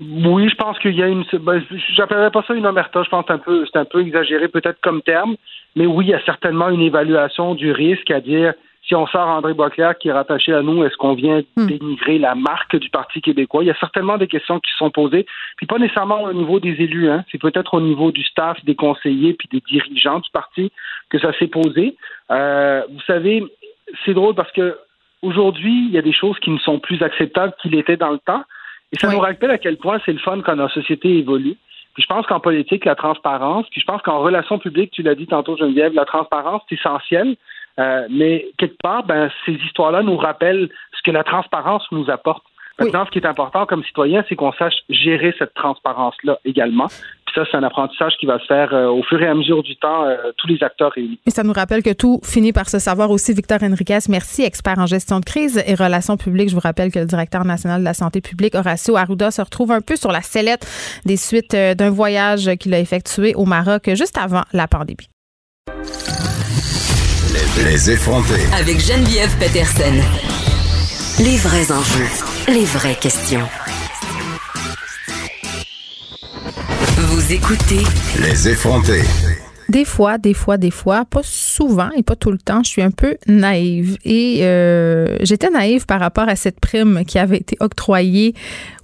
Oui, je pense qu'il y a une. Ben, J'appellerais pas ça une omerta. Je pense que c'est un peu, c'est un peu exagéré peut-être comme terme, mais oui, il y a certainement une évaluation du risque à dire si on sort André Boisclair qui est rattaché à nous, est-ce qu'on vient hmm. dénigrer la marque du Parti québécois? Il y a certainement des questions qui sont posées, puis pas nécessairement au niveau des élus, hein. c'est peut-être au niveau du staff, des conseillers, puis des dirigeants du parti que ça s'est posé. Euh, vous savez, c'est drôle parce que aujourd'hui, il y a des choses qui ne sont plus acceptables qu'il était dans le temps. Et ça nous rappelle à quel point c'est le fun quand notre société évolue. Puis je pense qu'en politique, la transparence, puis je pense qu'en relations publiques, tu l'as dit tantôt, Geneviève, la transparence, c'est essentiel. Euh, mais quelque part, ben, ces histoires-là nous rappellent ce que la transparence nous apporte. Maintenant, ce qui est important comme citoyen, c'est qu'on sache gérer cette transparence-là également ça, c'est un apprentissage qui va se faire euh, au fur et à mesure du temps, euh, tous les acteurs réunis. Et ça nous rappelle que tout finit par se savoir aussi. Victor Enriquez, merci, expert en gestion de crise et relations publiques. Je vous rappelle que le directeur national de la santé publique, Horacio Arruda, se retrouve un peu sur la sellette des suites euh, d'un voyage qu'il a effectué au Maroc juste avant la pandémie. Les, effrontés. Avec Geneviève Peterson. Les vrais enjeux, les vraies questions. Vous écoutez Les effrontés. Des fois, des fois, des fois, pas souvent et pas tout le temps, je suis un peu naïve. Et euh, j'étais naïve par rapport à cette prime qui avait été octroyée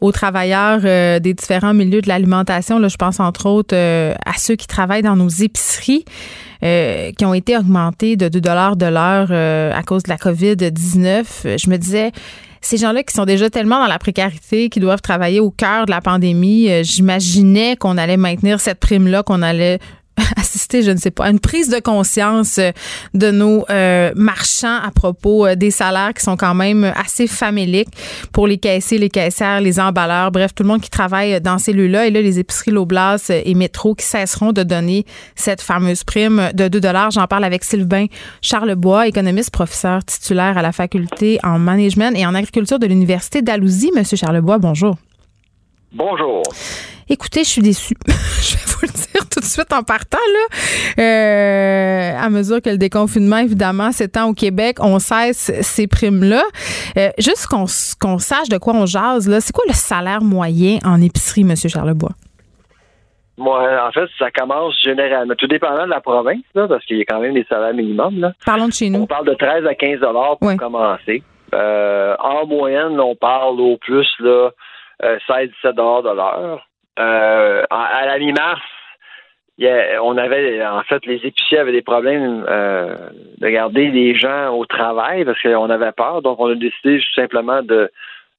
aux travailleurs euh, des différents milieux de l'alimentation. Là, je pense entre autres euh, à ceux qui travaillent dans nos épiceries. qui ont été augmentés de 2 dollars de l'heure à cause de la COVID-19. Je me disais, ces gens-là qui sont déjà tellement dans la précarité, qui doivent travailler au cœur de la pandémie, euh, j'imaginais qu'on allait maintenir cette prime-là, qu'on allait assister, je ne sais pas, à une prise de conscience euh, de nos euh, marchands à propos euh, des salaires qui sont quand même assez faméliques pour les caissiers, les caissières, les emballeurs, bref, tout le monde qui travaille dans ces lieux-là. Et là, les épiceries Loblas et Métro qui cesseront de donner cette fameuse prime de 2 J'en parle avec Sylvain Charlebois, économiste, professeur titulaire à la faculté en management et en agriculture de l'Université d'Alousie. Monsieur Charlebois, bonjour. Bonjour. Écoutez, je suis déçue. je vais vous le dire tout de suite en partant. Là. Euh, à mesure que le déconfinement, évidemment, s'étend au Québec, on cesse ces primes-là. Euh, juste qu'on sache de quoi on jase, là, c'est quoi le salaire moyen en épicerie, M. Charlebois? Moi, en fait, ça commence généralement, tout dépendant de la province, là, parce qu'il y a quand même des salaires minimums. Là. Parlons de chez nous. On parle de 13 à 15 pour commencer. Euh, en moyenne, on parle au plus là, 16-17 de l'heure. Euh, à la mi-mars, on avait, en fait, les épiciers avaient des problèmes euh, de garder les gens au travail parce qu'on avait peur. Donc, on a décidé tout simplement de,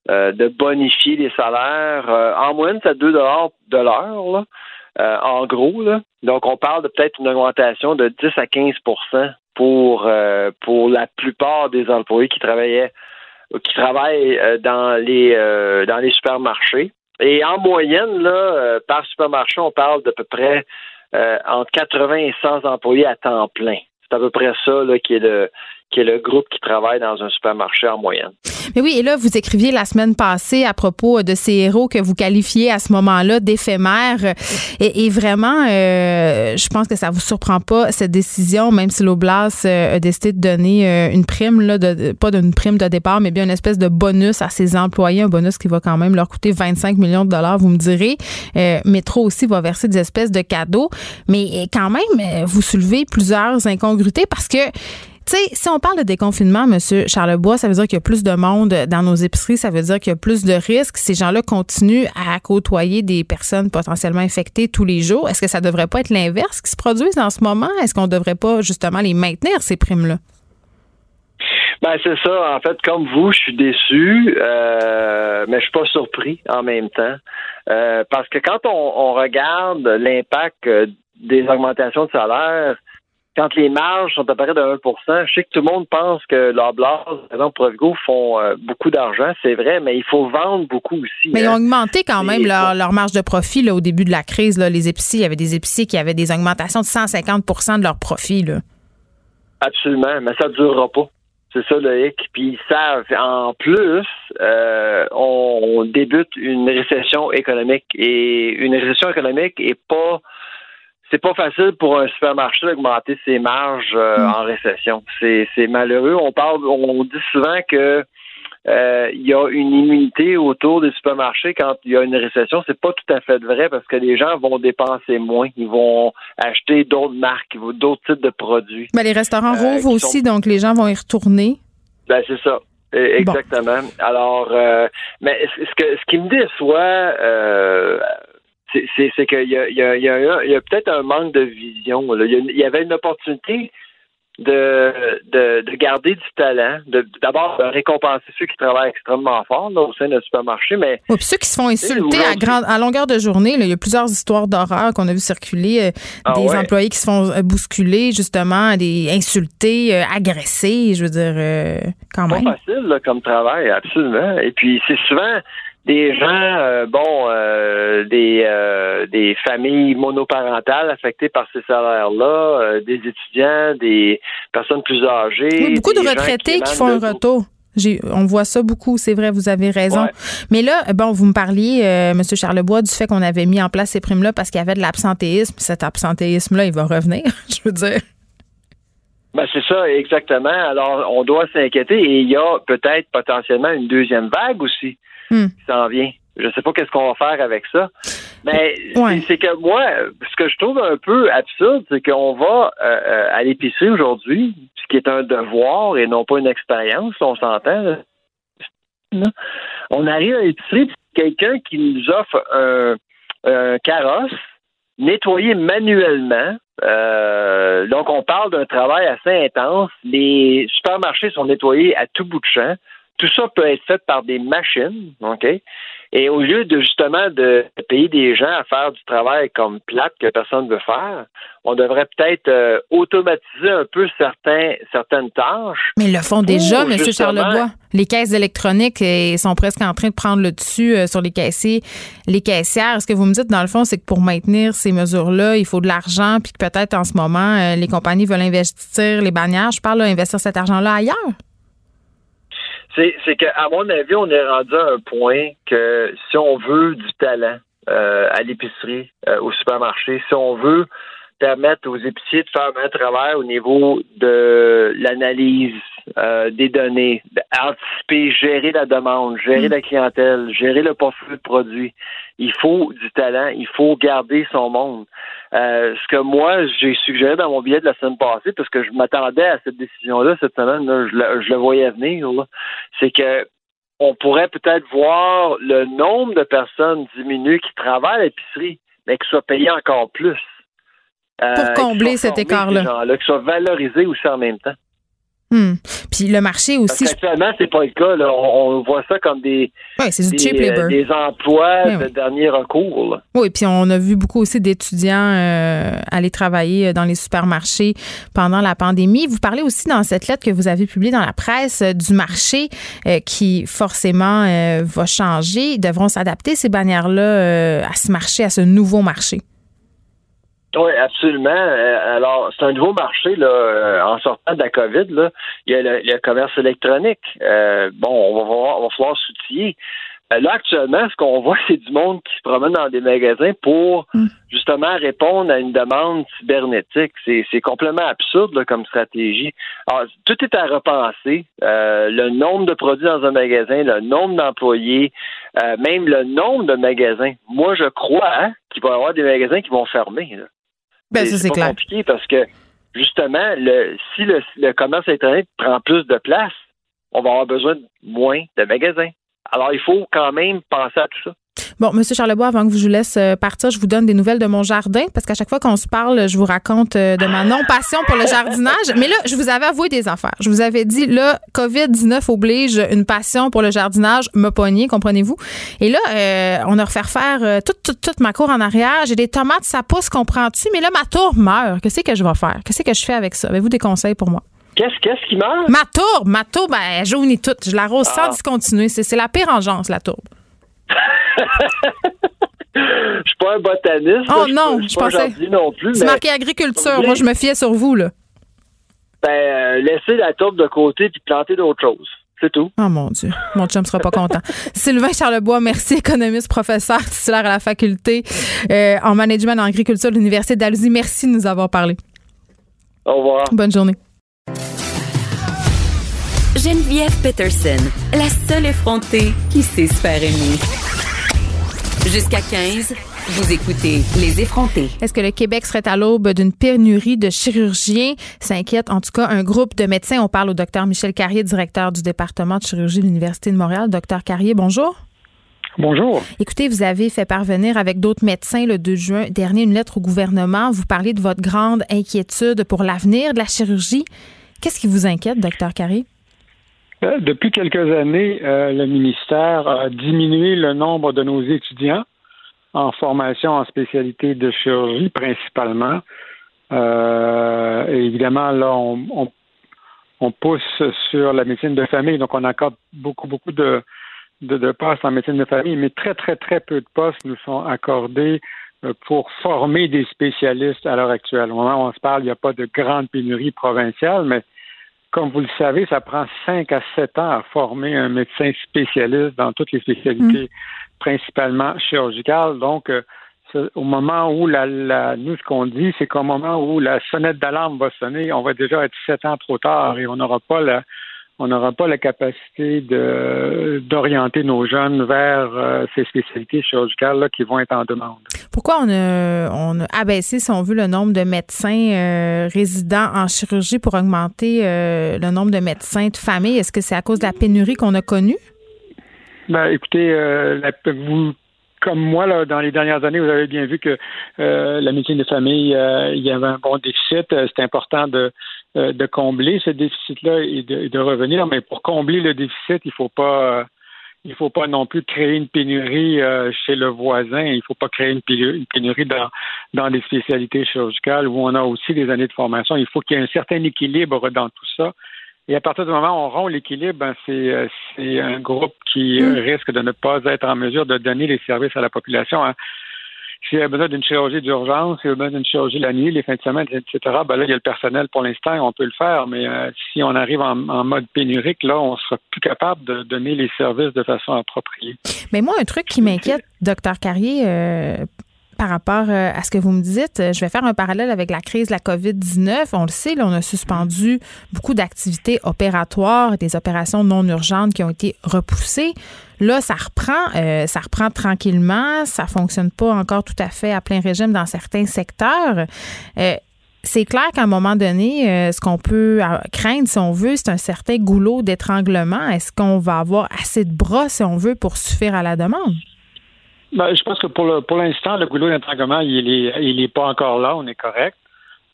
euh, de bonifier les salaires. En moyenne, c'est 2 de l'heure, en gros. Donc, on parle de peut-être une augmentation de 10 à 15 pour, pour la plupart des employés qui travaillaient qui travaillent dans les dans les supermarchés. Et en moyenne, là, par supermarché, on parle d'à peu près euh, entre 80 et 100 employés à temps plein. C'est à peu près ça là, qui est le qui est le groupe qui travaille dans un supermarché en moyenne. Mais oui, et là, vous écriviez la semaine passée à propos de ces héros que vous qualifiez à ce moment-là d'éphémères. Et, vraiment, euh, je pense que ça vous surprend pas, cette décision, même si l'Oblast euh, a décidé de donner euh, une prime, là, de, pas d'une prime de départ, mais bien une espèce de bonus à ses employés, un bonus qui va quand même leur coûter 25 millions de dollars, vous me direz. Métro aussi va verser des espèces de cadeaux. Mais quand même, vous soulevez plusieurs incongruités parce que tu sais, si on parle de déconfinement, M. Charlebois, ça veut dire qu'il y a plus de monde dans nos épiceries, ça veut dire qu'il y a plus de risques. Ces gens-là continuent à côtoyer des personnes potentiellement infectées tous les jours. Est-ce que ça devrait pas être l'inverse qui se produise en ce moment? Est-ce qu'on devrait pas justement les maintenir, ces primes-là? Ben c'est ça. En fait, comme vous, je suis déçu, euh, mais je suis pas surpris en même temps, euh, parce que quand on, on regarde l'impact euh, des augmentations de salaire, quand les marges sont à peu près de 1% je sais que tout le monde pense que blase, par exemple, Provigo, font euh, beaucoup d'argent, c'est vrai, mais il faut vendre beaucoup aussi. Mais ils ont hein. augmenté quand même leur, marge de profit là, au début de la crise. Là, les épiciers, il y avait des épiciers qui avaient des augmentations de 150% de leur profit. Là. Absolument, mais ça ne durera pas. C'est ça le hic. Puis ils savent. En plus, euh, on débute une récession économique et une récession économique est pas c'est pas facile pour un supermarché d'augmenter ses marges euh, mm. en récession. C'est, malheureux. On parle, on dit souvent que euh, il y a une immunité autour des supermarchés quand il y a une récession. C'est pas tout à fait vrai parce que les gens vont dépenser moins. Ils vont acheter d'autres marques, d'autres types de produits. Mais les restaurants euh, rouvrent aussi, donc les gens vont y retourner. Ben c'est ça. Exactement. Alors, mais ce, que, ce qui me déçoit c'est qu'il y a, y a, y a, y a peut-être un manque de vision. Il, y avait une opportunité de, de, de garder du talent, d'abord de, récompenser ceux qui travaillent extrêmement fort au sein d'un supermarché, mais... puis ceux qui se font insulter à, à longueur de journée, il y a plusieurs histoires d'horreur qu'on a vu circuler, euh, ah des employés qui se font euh, bousculer, justement, des insultés, euh, agressés, je veux dire, quand même. C'est pas facile comme travail, absolument. Et puis c'est souvent des gens, euh, bon, euh, des, euh, des familles monoparentales affectées par ces salaires-là, des étudiants, des personnes plus âgées. Oui, beaucoup de retraités qui, font un retour. on voit ça beaucoup, c'est vrai, vous avez raison. Mais là, bon, vous me parliez, M. Charlebois, du fait qu'on avait mis en place ces primes-là parce qu'il y avait de l'absentéisme. Cet absentéisme-là, il va revenir, je veux dire. Ben c'est ça, exactement. Alors, on doit s'inquiéter et il y a peut-être potentiellement une deuxième vague aussi. Hmm. qui s'en vient. Je sais pas qu'est-ce qu'on va faire avec ça. Mais c'est que moi, ce que je trouve un peu absurde, c'est qu'on va euh, euh, à l'épicerie aujourd'hui, ce qui est un devoir et non pas une expérience, on s'entend. On arrive à l'épicerie, quelqu'un qui nous offre un, carrosse nettoyé manuellement. Euh, donc, on parle d'un travail assez intense. Les supermarchés sont nettoyés à tout bout de champ. Tout ça peut être fait par des machines, OK? Et au lieu de justement de payer des gens à faire du travail comme plate que personne ne veut faire, on devrait peut-être euh, automatiser un peu certains, certaines tâches. Mais ils le font déjà, M. Charlebois. Les caisses électroniques sont presque en train de prendre le dessus euh, sur les caissiers, les caissières. Ce que vous me dites, dans le fond, c'est que pour maintenir ces mesures-là, il faut de l'argent, puis que peut-être en ce moment, euh, les compagnies veulent investir les bannières. Je parle d'investir cet argent-là ailleurs c'est qu'à mon avis, on est rendu à un point que si on veut du talent euh, à l'épicerie, euh, au supermarché, si on veut permettre aux épiciers de faire un travail au niveau de l'analyse euh, des données, anticiper, gérer la demande, gérer mm. la clientèle, gérer le portefeuille de produits. Il faut du talent, il faut garder son monde. Euh, ce que moi, j'ai suggéré dans mon billet de la semaine passée, parce que je m'attendais à cette décision-là cette semaine, je, le, voyais venir, c'est que on pourrait peut-être voir le nombre de personnes diminuer qui travaillent à l'épicerie, mais qui soient payées encore plus. Pour combler cet écart-là. Qui soient valorisés aussi en même temps. Hmm. Puis le marché aussi. Parce actuellement, c'est pas le cas. On, voit ça comme des, des, des, emplois de dernier recours. Oui, puis on a vu beaucoup aussi d'étudiants euh, aller travailler dans les supermarchés pendant la pandémie. Vous parlez aussi dans cette lettre que vous avez publiée dans la presse euh, du marché euh, qui forcément va changer. Ils devront s'adapter ces bannières-là à ce marché, à ce nouveau marché. Oui, absolument. Euh, alors, c'est un nouveau marché là, euh, en sortant de la COVID. Là, il y a le, commerce électronique. Euh, bon, on va, voir, on va falloir s'outiller. Là, actuellement, ce qu'on voit, c'est du monde qui se promène dans des magasins pour mm. justement répondre à une demande cybernétique. C'est complètement absurde comme stratégie. Alors, tout est à repenser. le nombre de produits dans un magasin, le nombre d'employés, même le nombre de magasins. Moi, je crois hein, qu'il va y avoir des magasins qui vont fermer. Là. Ben, c'est compliqué parce que justement, le, si le, commerce électronique prend plus de place, on va avoir besoin de moins de magasins. Alors, il faut quand même penser à tout ça. Bon, Monsieur Charlebois, avant que je vous laisse euh, partir, je vous donne des nouvelles de mon jardin parce qu'à chaque fois qu'on se parle, je vous raconte euh, de ma non-passion pour le jardinage. Mais là, je vous avais avoué des affaires. Je vous avais dit, là, COVID-19 oblige une passion pour le jardinage, me pogner, comprenez-vous? Et là, euh, on a refait faire toute, toute, toute ma cour en arrière. J'ai des tomates, ça pousse, comprends-tu? Mais là, ma tour meurt. Qu'est-ce que je vais faire? Qu'est-ce que je fais avec ça? Avez-vous des conseils pour moi? Qu'est-ce, qu'est-ce qui meurt? Ma tourbe, ma tourbe, ben, elle jaunit toute. Je l'arrose sans ah. discontinuer. C'est, c'est la pire engeance, la tourbe. je suis pas un botaniste. Oh non, je, pensais. non plus. C'est marqué agriculture. Moi, je me fiais sur vous, là. Ben, euh, laissez la tourbe de côté puis planter d'autres choses. C'est tout. Oh mon Dieu. Mon chum sera pas content. Sylvain Charlebois, merci, économiste, professeur titulaire à la faculté euh, en management en agriculture de l'Université d'Alousie. Merci de nous avoir parlé. Au revoir. Bonne journée. Geneviève Peterson, la seule effrontée qui sait se faire aimer. Jusqu'à 15, vous écoutez Les effrontés. Est-ce que le Québec serait à l'aube d'une pénurie de chirurgiens? S'inquiète en tout cas un groupe de médecins. On parle au docteur Michel Carrier, directeur du département de chirurgie de l'Université de Montréal. Docteur Carrier, bonjour. Bonjour. Écoutez, vous avez fait parvenir avec d'autres médecins le 2 juin dernier une lettre au gouvernement. Vous parlez de votre grande inquiétude pour l'avenir de la chirurgie. Qu'est-ce qui vous inquiète, docteur Carrier? Euh, depuis quelques années, euh, le ministère a diminué le nombre de nos étudiants en formation en spécialité de chirurgie principalement. Euh, évidemment, là, on, on, pousse sur la médecine de famille, donc on accorde beaucoup, beaucoup de, de, de, postes en médecine de famille, mais très, très, très peu de postes nous sont accordés pour former des spécialistes à l'heure actuelle. Au moment où on se parle, il n'y a pas de grande pénurie provinciale, mais comme vous le savez, ça prend cinq à sept ans à former un médecin spécialiste dans toutes les spécialités, mm. principalement chirurgicales. Donc, euh, au moment où la, la nous, ce qu'on dit, c'est qu'au moment où la sonnette d'alarme va sonner, on va déjà être sept ans trop tard et on n'aura pas la, on n'aura pas la capacité de d'orienter nos jeunes vers euh, ces spécialités chirurgicales là, qui vont être en demande. Pourquoi on a, on a abaissé, si on veut, le nombre de médecins euh, résidents en chirurgie pour augmenter euh, le nombre de médecins de famille? Est-ce que c'est à cause de la pénurie qu'on a connue? Ben, écoutez, la, vous comme moi, là, dans les dernières années, vous avez bien vu que la médecine de famille, il y avait un bon déficit. C'est important de, de combler ce déficit-là et de, revenir. Mais pour combler le déficit, il faut pas il faut pas non plus créer une pénurie euh, chez le voisin. Il faut pas créer une pénurie, dans, dans les spécialités chirurgicales où on a aussi des années de formation. Il faut qu'il y ait un certain équilibre dans tout ça. Et à partir du moment où on rompt l'équilibre, ben c'est, euh, c'est un groupe qui mm. risque de ne pas être en mesure de donner les services à la population. Hein. S'il y a besoin d'une chirurgie d'urgence, s'il y a besoin d'une chirurgie la nuit, les fins de semaine, etc., ben là, il y a le personnel pour l'instant, on peut le faire, mais euh, si on arrive en, mode pénurique, là, on sera plus capable de donner les services de façon appropriée. Mais moi, un truc qui m'inquiète, docteur Carrier, euh, par rapport euh, à ce que vous me dites, je vais faire un parallèle avec la crise de la COVID-19. On le sait, là, on a suspendu beaucoup d'activités opératoires, des opérations non urgentes qui ont été repoussées. Là, ça reprend, euh, ça reprend tranquillement. Ça fonctionne pas encore tout à fait à plein régime dans certains secteurs. Euh, c'est clair qu'à un moment donné, euh, ce qu'on peut craindre, si on veut, c'est un certain goulot d'étranglement. Est-ce qu'on va avoir assez de bras, si on veut, pour suffire à la demande? Ben, je pense que pour, pour l'instant, le goulot d'étranglement, il n'est il est pas encore là, on est correct.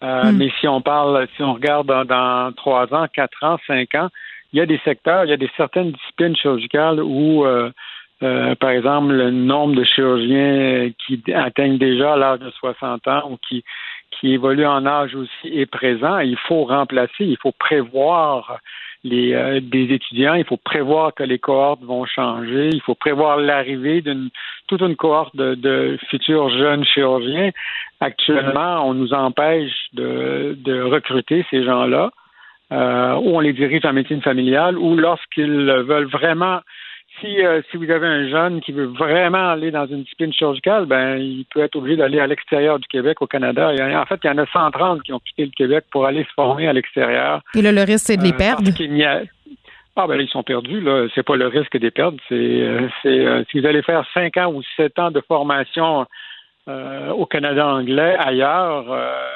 Euh, hmm. Mais si on parle, si on regarde dans trois ans, quatre ans, cinq ans, il y a des secteurs, il y a des certaines disciplines chirurgicales où, euh, euh, par exemple, le nombre de chirurgiens qui atteignent déjà l'âge de 60 ans ou qui, qui évoluent en âge aussi est présent. Il faut remplacer, il faut prévoir les, euh, des étudiants, il faut prévoir que les cohortes vont changer, il faut prévoir l'arrivée d'une toute une cohorte de, de, futurs jeunes chirurgiens. Actuellement, on nous empêche de, de recruter ces gens-là, euh, ou on les dirige en médecine familiale, ou lorsqu'ils veulent vraiment si, euh, si vous avez un jeune qui veut vraiment aller dans une discipline chirurgicale, ben il peut être obligé d'aller à l'extérieur du Québec, au Canada. en fait, il y en a 130 qui ont quitté le Québec pour aller se former à l'extérieur. Et là, le risque, c'est de les euh, perdre? Ah ben là, ils sont perdus, là. C'est pas le risque de les perdre. C'est, euh, c'est si vous allez faire 5 ans ou 7 ans de formation au Canada anglais, ailleurs,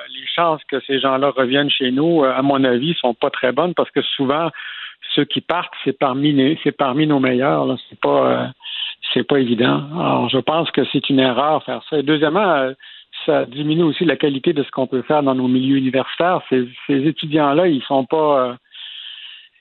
les chances que ces gens-là reviennent chez nous, à mon avis, sont pas très bonnes parce que souvent, ceux qui partent, c'est parmi c'est parmi nos meilleurs. C'est pas euh, c'est pas évident. Alors je pense que c'est une erreur faire ça. Et deuxièmement, euh, ça diminue aussi la qualité de ce qu'on peut faire dans nos milieux universitaires. Ces, étudiants-là, ils sont pas euh,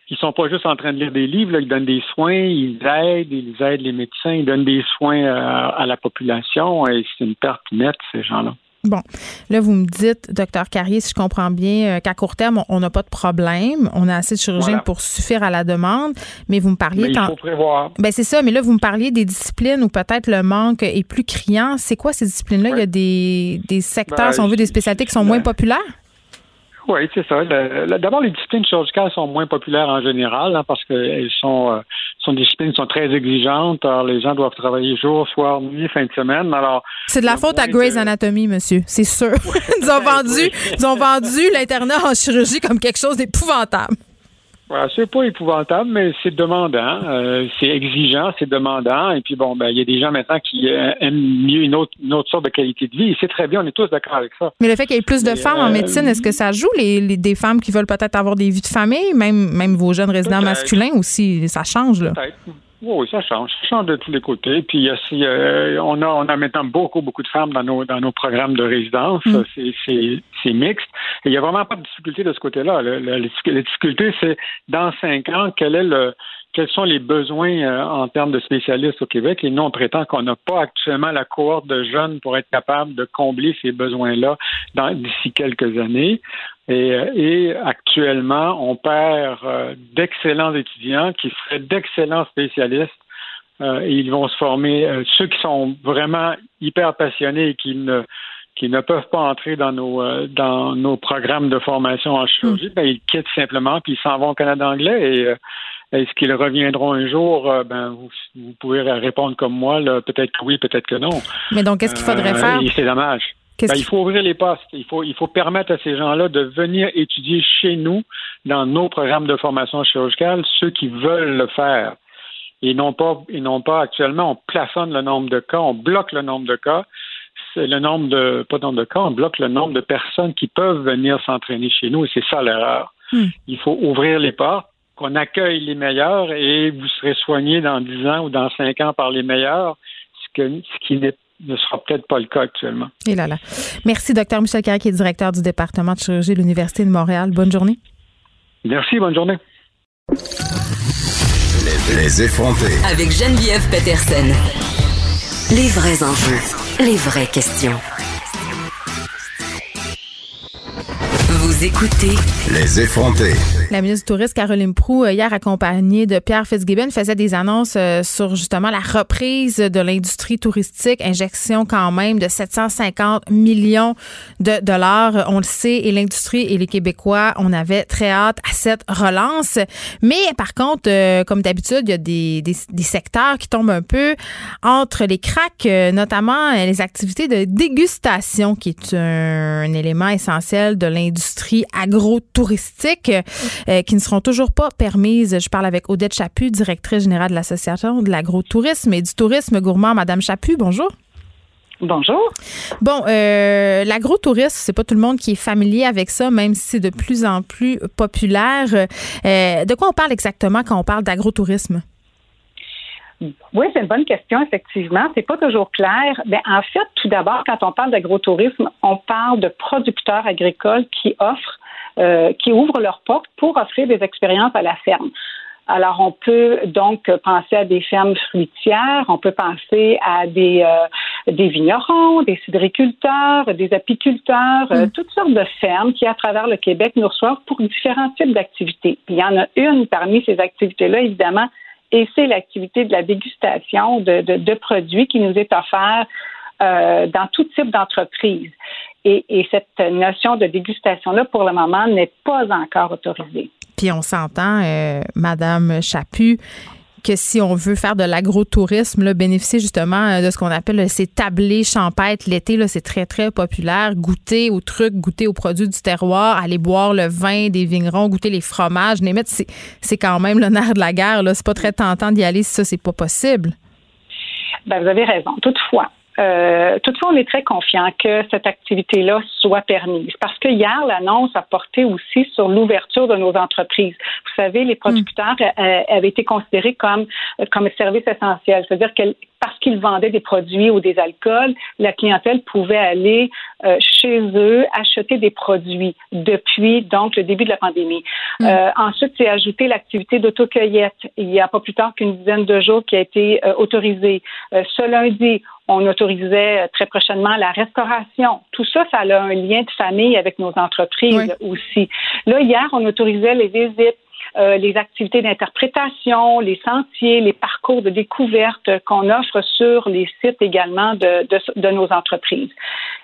ils sont pas juste en train de lire des livres, ils donnent des soins, ils aident, ils aident les médecins, ils donnent des soins à la population et c'est une perte nette, ces gens-là. Bon, là, vous me dites, docteur Carrier, si je comprends bien, euh, qu'à court terme, on n'a pas de problème. On a assez de chirurgiens pour suffire à la demande. Mais vous me parliez. il faut prévoir. Ben, c'est ça. Mais là, vous me parliez des disciplines où peut-être le manque est plus criant. C'est quoi ces disciplines-là? Il y a des, des secteurs, ben, si on veut, des spécialités qui sont moins populaires? Oui, c'est ça. D'abord, les disciplines chirurgicales sont moins populaires en général hein, parce qu'elles sont, euh, sont des disciplines qui sont très exigeantes. Alors, les gens doivent travailler jour, soir, nuit, fin de semaine. Alors, c'est de la faute à Grey's Anatomy, monsieur, c'est sûr. ils ont vendu, ils ont vendu l'internat en chirurgie comme quelque chose d'épouvantable. Voilà, c'est pas épouvantable, mais c'est demandant, euh, c'est exigeant, c'est demandant. Et puis bon, ben il y a des gens maintenant qui euh, aiment mieux une autre, une autre sorte de qualité de vie. Et c'est très bien, on est tous d'accord avec ça. Mais le fait qu'il y ait plus de femmes en euh, médecine, est-ce que ça joue les, des femmes qui veulent peut-être avoir des vies de famille, même même vos jeunes résidents masculins aussi, ça change là. Oui, ça change. Ça change de tous les côtés. Puis euh, on a on a maintenant beaucoup, beaucoup de femmes dans nos dans nos programmes de résidence. Mm. C'est mixte. Et il n'y a vraiment pas de difficulté de ce côté-là. La, difficulté, c'est dans cinq ans, quel est le quels sont les besoins euh, en termes de spécialistes au Québec? Et nous, on prétend qu'on n'a pas actuellement la cohorte de jeunes pour être capable de combler ces besoins-là d'ici quelques années. Et, euh, et, actuellement, on perd euh, d'excellents étudiants qui seraient d'excellents spécialistes. et ils vont se former. ceux qui sont vraiment hyper passionnés et qui ne qui ne peuvent pas entrer dans nos dans nos programmes de formation en chirurgie, hmm. ben, ils quittent simplement puis ils s'en vont au Canada anglais et est-ce qu'ils reviendront un jour? Euh, ben, vous, pouvez répondre comme moi, peut-être que oui, peut-être que non. Mais donc, qu'est-ce qu'il faudrait euh, faire? C'est dommage. Ben, il faut ouvrir les postes. Il faut, il faut permettre à ces gens-là de venir étudier chez nous, dans nos programmes de formation chirurgicale, ceux qui veulent le faire. Et non pas, et non pas actuellement, on plafonne le nombre de cas, on bloque le nombre de cas. C'est le nombre de, pas nombre de cas, on bloque le nombre de personnes qui peuvent venir s'entraîner chez nous et c'est ça l'erreur. Hmm. Il faut ouvrir les portes qu'on accueille les meilleurs et vous serez soigné dans 10 ans ou dans 5 ans par les meilleurs, ce, que, ce qui ne sera peut-être pas le cas actuellement. Et là là. Merci, docteur Michel Carré, qui est directeur du département de chirurgie de l'Université de Montréal. Bonne journée. Merci, bonne journée. Les, effrontés. Avec Geneviève Peterson. Les vrais enjeux, les vraies questions. Vous écoutez Les effrontés. La ministre du Tourisme, Caroline Prou, euh, hier accompagnée de Pierre Fitzgibbon, faisait des annonces euh, sur justement la reprise de l'industrie touristique, injection quand même de 750 millions de dollars. On le sait, et l'industrie et les Québécois, on avait très hâte à cette relance. Mais par contre, euh, comme d'habitude, il y a des, des, secteurs qui tombent un peu entre les cracks, notamment les activités de dégustation, qui est un élément essentiel de l'industrie agro-touristiques euh, qui ne seront toujours pas permises. Je parle avec Odette Chaput, directrice générale de l'Association de l'agro-tourisme et du tourisme gourmand. Madame Chaput, bonjour. Bonjour. Bon, euh, l'agro-tourisme, c'est pas tout le monde qui est familier avec ça, même si c'est de plus en plus populaire. Euh, de quoi on parle exactement quand on parle d'agro-tourisme? Oui, c'est une bonne question, effectivement. C'est pas toujours clair. Mais en fait, tout d'abord, quand on parle d'agrotourisme, on parle de producteurs agricoles qui offrent, euh, qui ouvrent leurs portes pour offrir des expériences à la ferme. Alors, on peut donc penser à des fermes fruitières, on peut penser à des, euh, des vignerons, des cidriculteurs, des apiculteurs, euh, mm. toutes sortes de fermes qui, à travers le Québec, nous reçoivent pour différents types d'activités. il y en a une parmi ces activités-là, évidemment, et c'est l'activité de la dégustation de, de, produits qui nous est offerte euh, dans tout type d'entreprise. Et, et, cette notion de dégustation-là, pour le moment, n'est pas encore autorisée. Puis on s'entend, euh, Madame Chaput, que si on veut faire de l'agrotourisme, bénéficier justement euh, de ce qu'on appelle ces tablés champêtres l'été, c'est très, très populaire. Goûter aux trucs, goûter aux produits du terroir, aller boire le vin des vignerons, goûter les fromages, c'est quand même le nerf de la guerre. C'est pas très tentant d'y aller si ça, c'est pas possible. Ben, vous avez raison. Toutefois, euh, toutefois, on est très confiant que cette activité-là soit permise parce que hier, l'annonce a porté aussi sur l'ouverture de nos entreprises. Vous savez, les producteurs hmm. euh, avaient été considérés comme comme service essentiel, c'est-à-dire que parce qu'ils vendaient des produits ou des alcools, la clientèle pouvait aller euh, chez eux acheter des produits depuis donc le début de la pandémie. Hmm. Euh, ensuite, c'est ajouté l'activité d'autocueillette. Il n'y a pas plus tard qu'une dizaine de jours qui a été euh, autorisée. ce lundi, on autorisait très prochainement la restauration. Tout ça, ça a un lien de famille avec nos entreprises aussi. Là, hier, on autorisait les visites euh, les activités d'interprétation, les sentiers, les parcours de découverte qu'on offre sur les sites également de, de, nos entreprises.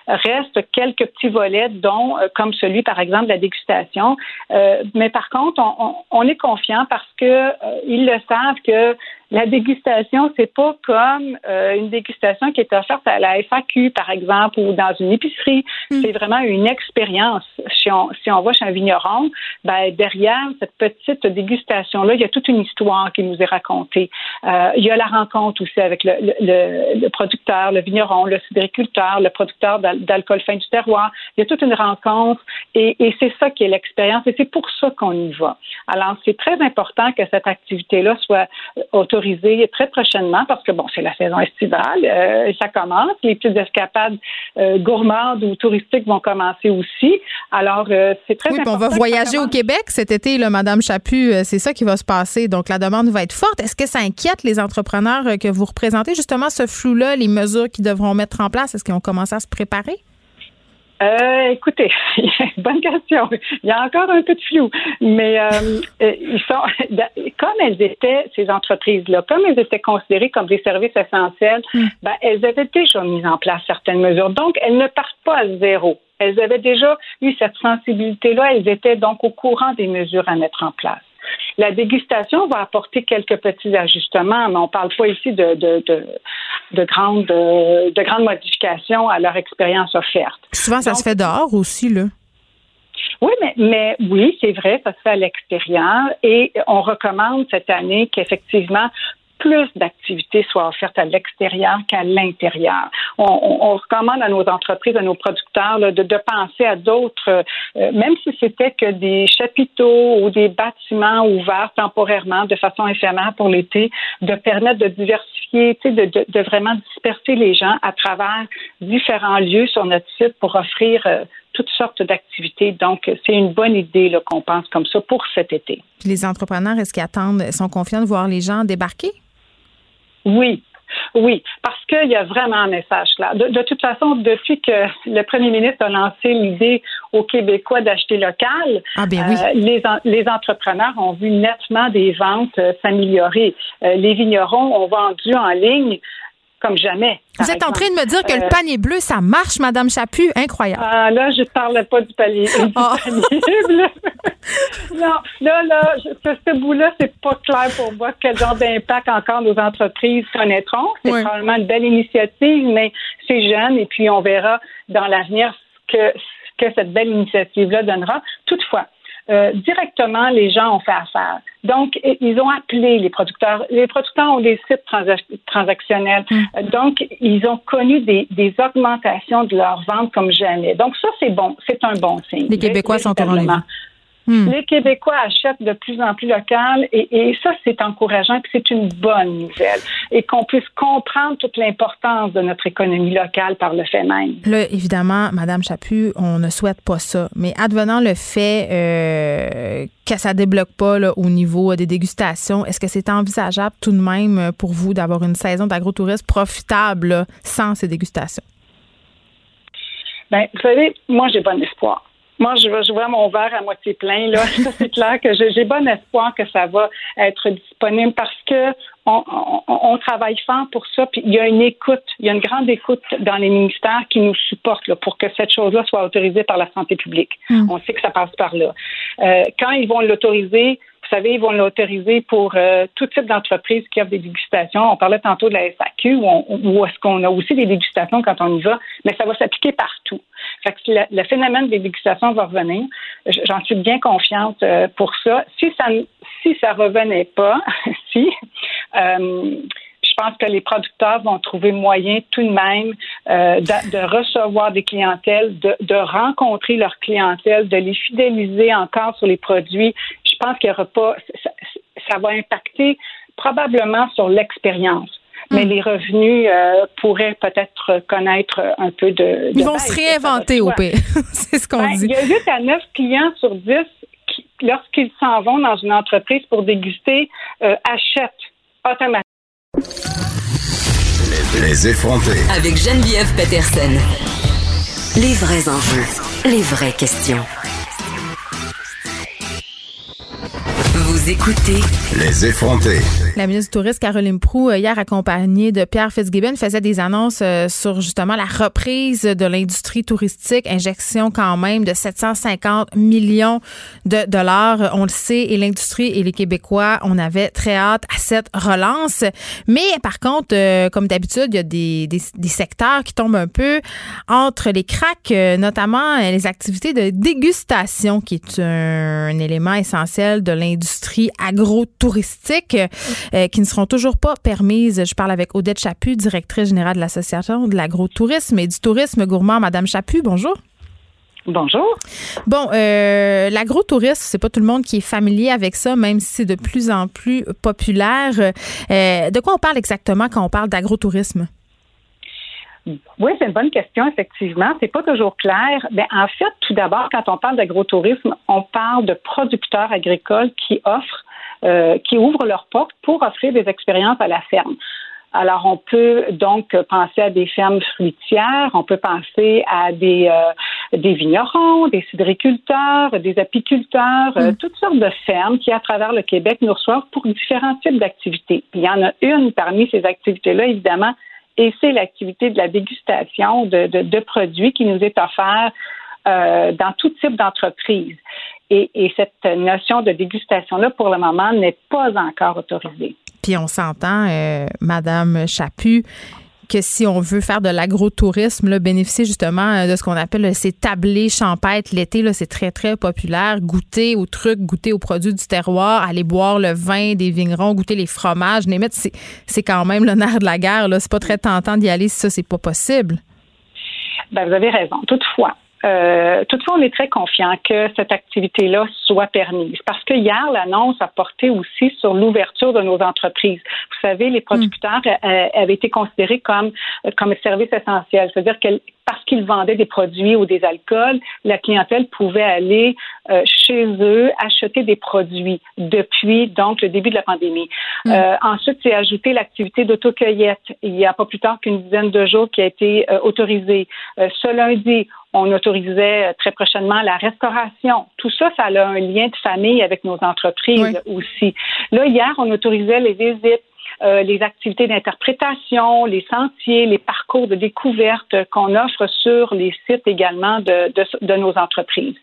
Reste quelques petits volets, dont euh, comme celui, par exemple, de la dégustation. Euh, mais par contre, on, on, est confiant parce que ils le savent que la dégustation, c'est pas comme euh, une dégustation qui est offerte à la FAQ, par exemple, ou dans une épicerie. Hmm. C'est vraiment une expérience. Si on, si on va chez un vigneron, ben, derrière cette petite dégustation-là, il y a toute une histoire qui nous est racontée. Euh, il y a la rencontre aussi avec le, le, le producteur, le vigneron, le cidriculteur, le producteur d'alcool fin du terroir. Il y a toute une rencontre et, et c'est ça qui est l'expérience et c'est pour ça qu'on y va. Alors, c'est très important que cette activité-là soit autorisée très prochainement parce que bon, c'est la saison estivale, euh, ça commence. Les petites escapades euh, gourmandes ou touristiques vont commencer aussi. Alors, euh, c'est très oui, important. on va voyager au Québec cet été, là, Madame Chaput. c'est ça qui va se passer. Donc, la demande va être forte. Est-ce que ça inquiète les entrepreneurs que vous représentez, justement, ce flou-là, les mesures qu'ils devront mettre en place? Est-ce qu'ils ont commencé à se préparer? Euh, écoutez, bonne question. Il y a encore un peu de flou, mais euh, euh, ils sont comme elles étaient ces entreprises-là, comme elles étaient considérées comme des services essentiels, hmm. ben, elles avaient déjà mis en place certaines mesures. Donc, elles ne partent pas à zéro. Elles avaient déjà eu cette sensibilité-là. Elles étaient donc au courant des mesures à mettre en place. La dégustation va apporter quelques petits ajustements, mais on ne parle pas ici de, de, de, grandes, de grandes modifications à leur expérience offerte. souvent, ça se fait dehors aussi, là. Oui, mais, mais oui, c'est vrai, ça se fait à l'extérieur et on recommande cette année qu'effectivement plus d'activités soient offertes à l'extérieur qu'à l'intérieur. On, recommande à nos entreprises, à nos producteurs de, penser à d'autres, euh, même si c'était que des chapiteaux ou des bâtiments ouverts temporairement de façon éphémère pour l'été, de permettre de diversifier, de, vraiment disperser les gens à travers différents lieux sur notre site pour offrir euh, toutes sortes d'activités. Donc, c'est une bonne idée qu'on pense comme ça pour cet été. les entrepreneurs, est-ce qu'ils attendent, sont confiants de voir les gens débarquer? Oui, oui, parce qu'il y a vraiment un message là. De, toute façon, depuis que le premier ministre a lancé l'idée aux Québécois d'acheter local, ah, ben oui. euh, les, entrepreneurs ont vu nettement des ventes euh, s'améliorer. Euh, les vignerons ont vendu en ligne comme jamais. Vous êtes en train de me dire que le euh, panier bleu, ça marche, Madame Chaput? Incroyable. Ah, là, je ne parlais pas du panier, ah. bleu. non, là, là, ce bout-là, c'est pas clair pour moi quel genre d'impact encore nos entreprises connaîtront. C'est probablement une belle initiative, mais c'est jeune et puis on verra dans l'avenir ce que, ce que cette belle initiative-là donnera. Toutefois, euh, directement, les gens ont fait affaire. Donc, ils ont appelé les producteurs. Les producteurs ont des sites transactionnels. Mm. Euh, donc, ils ont connu des, des, augmentations de leurs ventes comme jamais. Donc, ça, c'est bon. C'est un bon signe. Les Québécois sont au rendez Hmm. Les Québécois achètent de plus en plus local et, ça, c'est encourageant et c'est une bonne nouvelle. Et qu'on puisse comprendre toute l'importance de notre économie locale par le fait même. Là, évidemment, Madame Chaput, on ne souhaite pas ça. Mais advenant le fait euh, que ça débloque pas au niveau des dégustations, est-ce que c'est envisageable tout de même pour vous d'avoir une saison d'agrotourisme profitable sans ces dégustations? Bien, vous savez, moi, j'ai bon espoir. Moi, je, je vois mon verre à moitié plein. Là, c'est clair que j'ai bon espoir que ça va être disponible parce que on, travaille fort pour ça. Puis il y a une écoute, il y a une grande écoute dans les ministères qui nous supportent là, pour que cette chose-là soit autorisée par la santé publique. Hmm. On sait que ça passe par là. Euh, quand ils vont l'autoriser, vous savez, ils vont l'autoriser pour euh, tout type d'entreprise qui offre des dégustations. On parlait tantôt de la SAQ, où, est-ce qu'on a aussi des dégustations quand on y va, mais ça va s'appliquer partout. Fait que le, phénomène des dégustations va revenir. J'en suis bien confiante euh, pour ça. Si ça si ça revenait pas, si euh, je pense que les producteurs vont trouver moyen tout de même euh, de, recevoir des clientèles, de, rencontrer leur clientèle, de les fidéliser encore sur les produits. Je pense qu'il y aura pas, ça va impacter probablement sur l'expérience mais hmm. les revenus euh, pourraient peut-être connaître un peu de. Ils vont se réinventer au pays. C'est ce qu'on ben, dit. Il y a 8 à 9 clients sur 10 qui, lorsqu'ils s'en vont dans une entreprise pour déguster, euh, achètent automatiquement. Les effronter. Avec Geneviève Peterson. Les vrais enjeux, les vraies questions. Vous écoutez Les effrontés. La ministre du Tourisme, Caroline Proux, euh, hier accompagnée de Pierre Fitzgibbon, faisait des annonces euh, sur justement la reprise de l'industrie touristique, injection quand même de 750 millions de dollars. On le sait, et l'industrie et les Québécois, on avait très hâte à cette relance. Mais par contre, euh, comme d'habitude, il y a des, des, secteurs qui tombent un peu entre les cracks, notamment les activités de dégustation, qui est un, un élément essentiel de l'industrie agro-touristiques euh, qui ne seront toujours pas permises. Je parle avec Odette Chaput, directrice générale de l'Association de l'agro-tourisme et du tourisme gourmand. Madame Chaput, bonjour. Bonjour. Bon, euh, l'agro-tourisme, c'est pas tout le monde qui est familier avec ça, même si c'est de plus en plus populaire. Euh, de quoi on parle exactement quand on parle d'agro-tourisme? Oui, c'est une bonne question, effectivement. C'est pas toujours clair. Mais en fait, tout d'abord, quand on parle d'agrotourisme, on parle de producteurs agricoles qui offrent, euh, qui ouvrent leurs portes pour offrir des expériences à la ferme. Alors, on peut donc penser à des fermes fruitières, on peut penser à des, euh, des vignerons, des cidriculteurs, des apiculteurs, euh, mm. toutes sortes de fermes qui, à travers le Québec, nous reçoivent pour différents types d'activités. il y en a une parmi ces activités-là, évidemment, et c'est l'activité de la dégustation de, de, produits qui nous est offerte euh, dans tout type d'entreprise. Et, et, cette notion de dégustation-là, pour le moment, n'est pas encore autorisée. Puis on s'entend, euh, Madame Chaput, que si on veut faire de l'agrotourisme, bénéficier justement euh, de ce qu'on appelle ces tablés champêtres l'été, c'est très, très populaire. Goûter aux trucs, goûter aux produits du terroir, aller boire le vin des vignerons, goûter les fromages. C'est quand même le nerf de la guerre. C'est pas très tentant d'y aller si ça, c'est pas possible. Ben, vous avez raison. Toutefois, euh, toutefois, on est très confiant que cette activité-là soit permise parce que hier, l'annonce a porté aussi sur l'ouverture de nos entreprises. Vous savez, les producteurs mm. euh, avaient été considérés comme comme service essentiel, c'est-à-dire que parce qu'ils vendaient des produits ou des alcools, la clientèle pouvait aller euh, chez eux acheter des produits depuis donc le début de la pandémie. Mm. Euh, ensuite, c'est ajouté l'activité d'autocueillette. Il y a pas plus tard qu'une dizaine de jours qui a été autorisée. ce lundi, on autorisait euh, très prochainement la restauration. Tout ça, ça a un lien de famille avec nos entreprises aussi. Là, hier, on autorisait les visites euh, les activités d'interprétation, les sentiers, les parcours de découverte qu'on offre sur les sites également de, de, nos entreprises.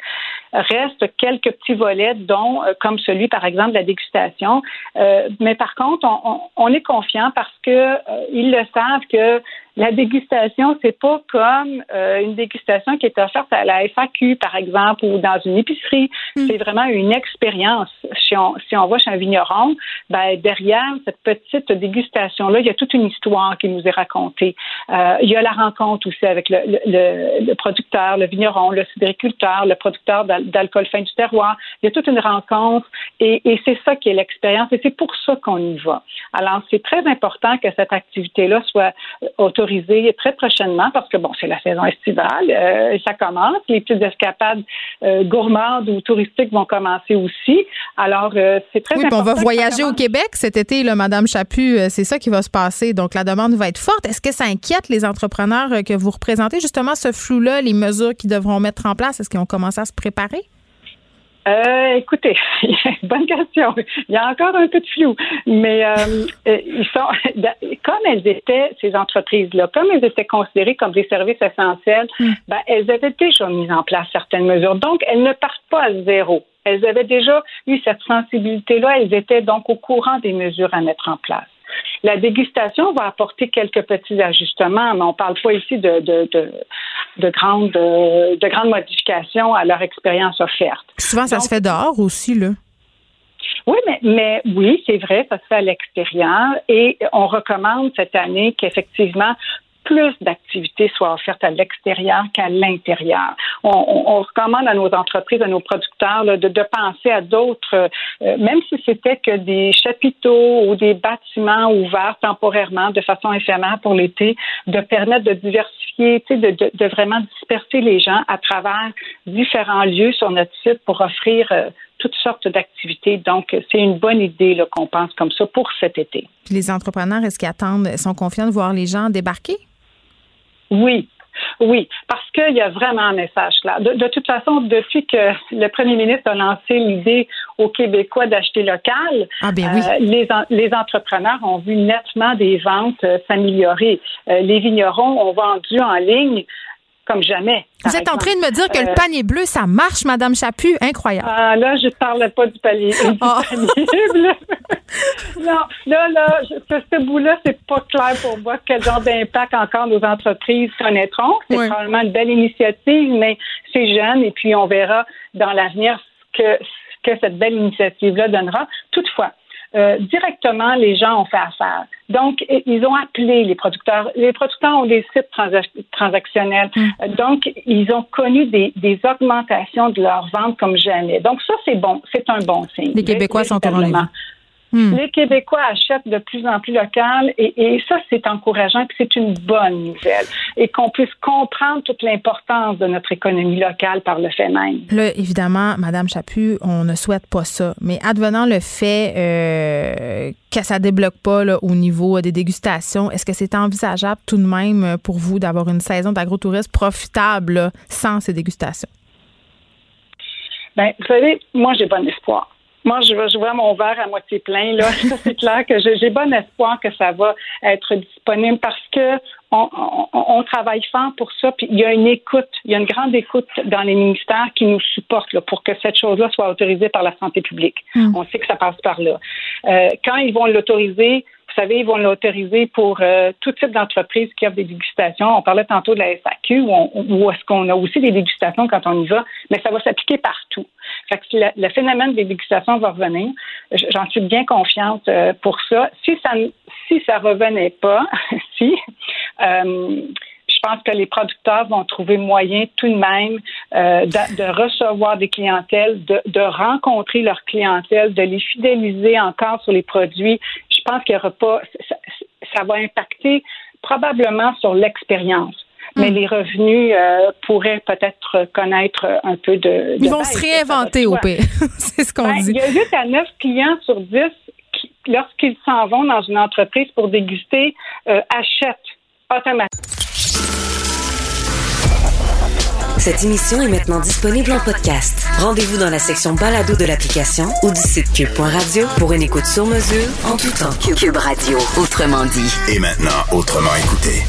Reste quelques petits volets, dont euh, comme celui, par exemple, de la dégustation. Euh, mais par contre, on, on, est confiant parce que ils le savent que La dégustation, c'est pas comme euh, une dégustation qui est offerte à la FAQ, par exemple, ou dans une épicerie. Hmm. C'est vraiment une expérience. Si on, si on va chez un vigneron, ben, derrière cette petite dégustation-là, il y a toute une histoire qui nous est racontée. Euh, il y a la rencontre aussi avec le, le, le producteur, le vigneron, le sidériculteur, le producteur d'alcool fin du terroir. Il y a toute une rencontre et, et c'est ça qui est l'expérience et c'est pour ça qu'on y va. Alors, c'est très important que cette activité-là soit autorisée très prochainement parce que, bon, c'est la saison estivale, euh, ça commence. Les petites escapades euh, gourmandes ou touristiques vont commencer aussi. Alors, euh, c'est très oui, important. on va voyager au Québec cet été, là, Madame Chaput. C'est ça qui va se passer. Donc, la demande va être forte. Est-ce que ça inquiète les entrepreneurs que vous représentez, justement, ce flou-là, les mesures qu'ils devront mettre en place? Est-ce qu'ils ont commencé à se préparer? Euh, écoutez, bonne question. Il y a encore un peu de flou, mais euh, euh, ils sont comme elles étaient ces entreprises-là, comme elles étaient considérées comme des services essentiels, hmm. ben, elles avaient déjà mis en place certaines mesures. Donc, elles ne partent pas à zéro. Elles avaient déjà eu cette sensibilité-là. Elles étaient donc au courant des mesures à mettre en place. La dégustation va apporter quelques petits ajustements, mais on ne parle pas ici de, de, de, grandes, de grandes modifications à leur expérience offerte. Souvent, ça se fait dehors aussi, là. Oui, mais, mais oui, c'est vrai, ça se fait à l'extérieur et on recommande cette année qu'effectivement plus d'activités soient offertes à l'extérieur qu'à l'intérieur. On, recommande à nos entreprises, à nos producteurs de, penser à d'autres, euh, même si c'était que des chapiteaux ou des bâtiments ouverts temporairement de façon éphémère pour l'été, de permettre de diversifier, de, de, de, vraiment disperser les gens à travers différents lieux sur notre site pour offrir euh, toutes sortes d'activités. Donc, c'est une bonne idée qu'on pense comme ça pour cet été. Puis les entrepreneurs, est-ce qu'ils attendent, sont confiants de voir les gens débarquer? Oui, oui, parce qu'il y a vraiment un message là. De, toute façon, depuis que le premier ministre a lancé l'idée aux Québécois d'acheter local, ah ben oui. euh, les, entrepreneurs ont vu nettement des ventes euh, s'améliorer. Euh, les vignerons ont vendu en ligne comme jamais. Vous êtes en train de me dire que le euh, panier bleu, ça marche, Madame Chaput? Incroyable. Ah, là, je ne parlais pas du panier, ah. bleu. non, là, là, ce, bout-là, c'est pas clair pour moi quel genre d'impact encore nos entreprises connaîtront. C'est probablement une belle initiative, mais c'est jeune et puis on verra dans l'avenir ce que, ce que cette belle initiative-là donnera. Toutefois, euh, directement, les gens ont fait affaire. Donc, ils ont appelé les producteurs. Les producteurs ont des sites transactionnels. Mm. Euh, donc, ils ont connu des, des, augmentations de leurs ventes comme jamais. Donc, ça, c'est bon. C'est un bon signe. Les Québécois sont au Hmm. Les Québécois achètent de plus en plus local et, ça, c'est encourageant que c'est une bonne nouvelle et qu'on puisse comprendre toute l'importance de notre économie locale par le fait même. Là, évidemment, Madame Chaput, on ne souhaite pas ça, mais advenant le fait euh, que ça débloque pas là, au niveau des dégustations, est-ce que c'est envisageable tout de même pour vous d'avoir une saison d'agrotourisme profitable sans ces dégustations? Bien, vous savez, moi, j'ai bon espoir. Moi, je, je vois mon verre à moitié plein. Là, c'est clair que j'ai bon espoir que ça va être disponible parce que on, on, travaille fort pour ça. Puis il y a une écoute, il y a une grande écoute dans les ministères qui nous supportent là, pour que cette chose-là soit autorisée par la santé publique. Hmm. On sait que ça passe par là. Euh, quand ils vont l'autoriser, vous savez, ils vont l'autoriser pour euh, tout type d'entreprise qui offre des dégustations. On parlait tantôt de la SAQ, où, est-ce qu'on a aussi des dégustations quand on y va, mais ça va s'appliquer partout. Que le, phénomène des dégustations va revenir. J'en suis bien confiante euh, pour ça. Si ça si ça revenait pas, si euh, je pense que les producteurs vont trouver moyen tout de même euh, de, recevoir des clientèles, de, rencontrer leur clientèle, de les fidéliser encore sur les produits. Je pense qu'il y aura pas, ça va impacter probablement sur l'expérience mais hmm. les revenus euh, pourraient peut-être connaître un peu de. Ils vont se réinventer au pire. C'est ce qu'on ben, dit. Il y a 8 à 9 clients sur 10 qui, lorsqu'ils s'en vont dans une entreprise pour déguster, euh, achètent automatiquement. Cette émission est maintenant disponible en podcast. Rendez-vous dans la section balado de l'application ou du site cube.radio pour une écoute sur mesure en tout temps. Cube Radio, autrement dit. Et maintenant, autrement écouté.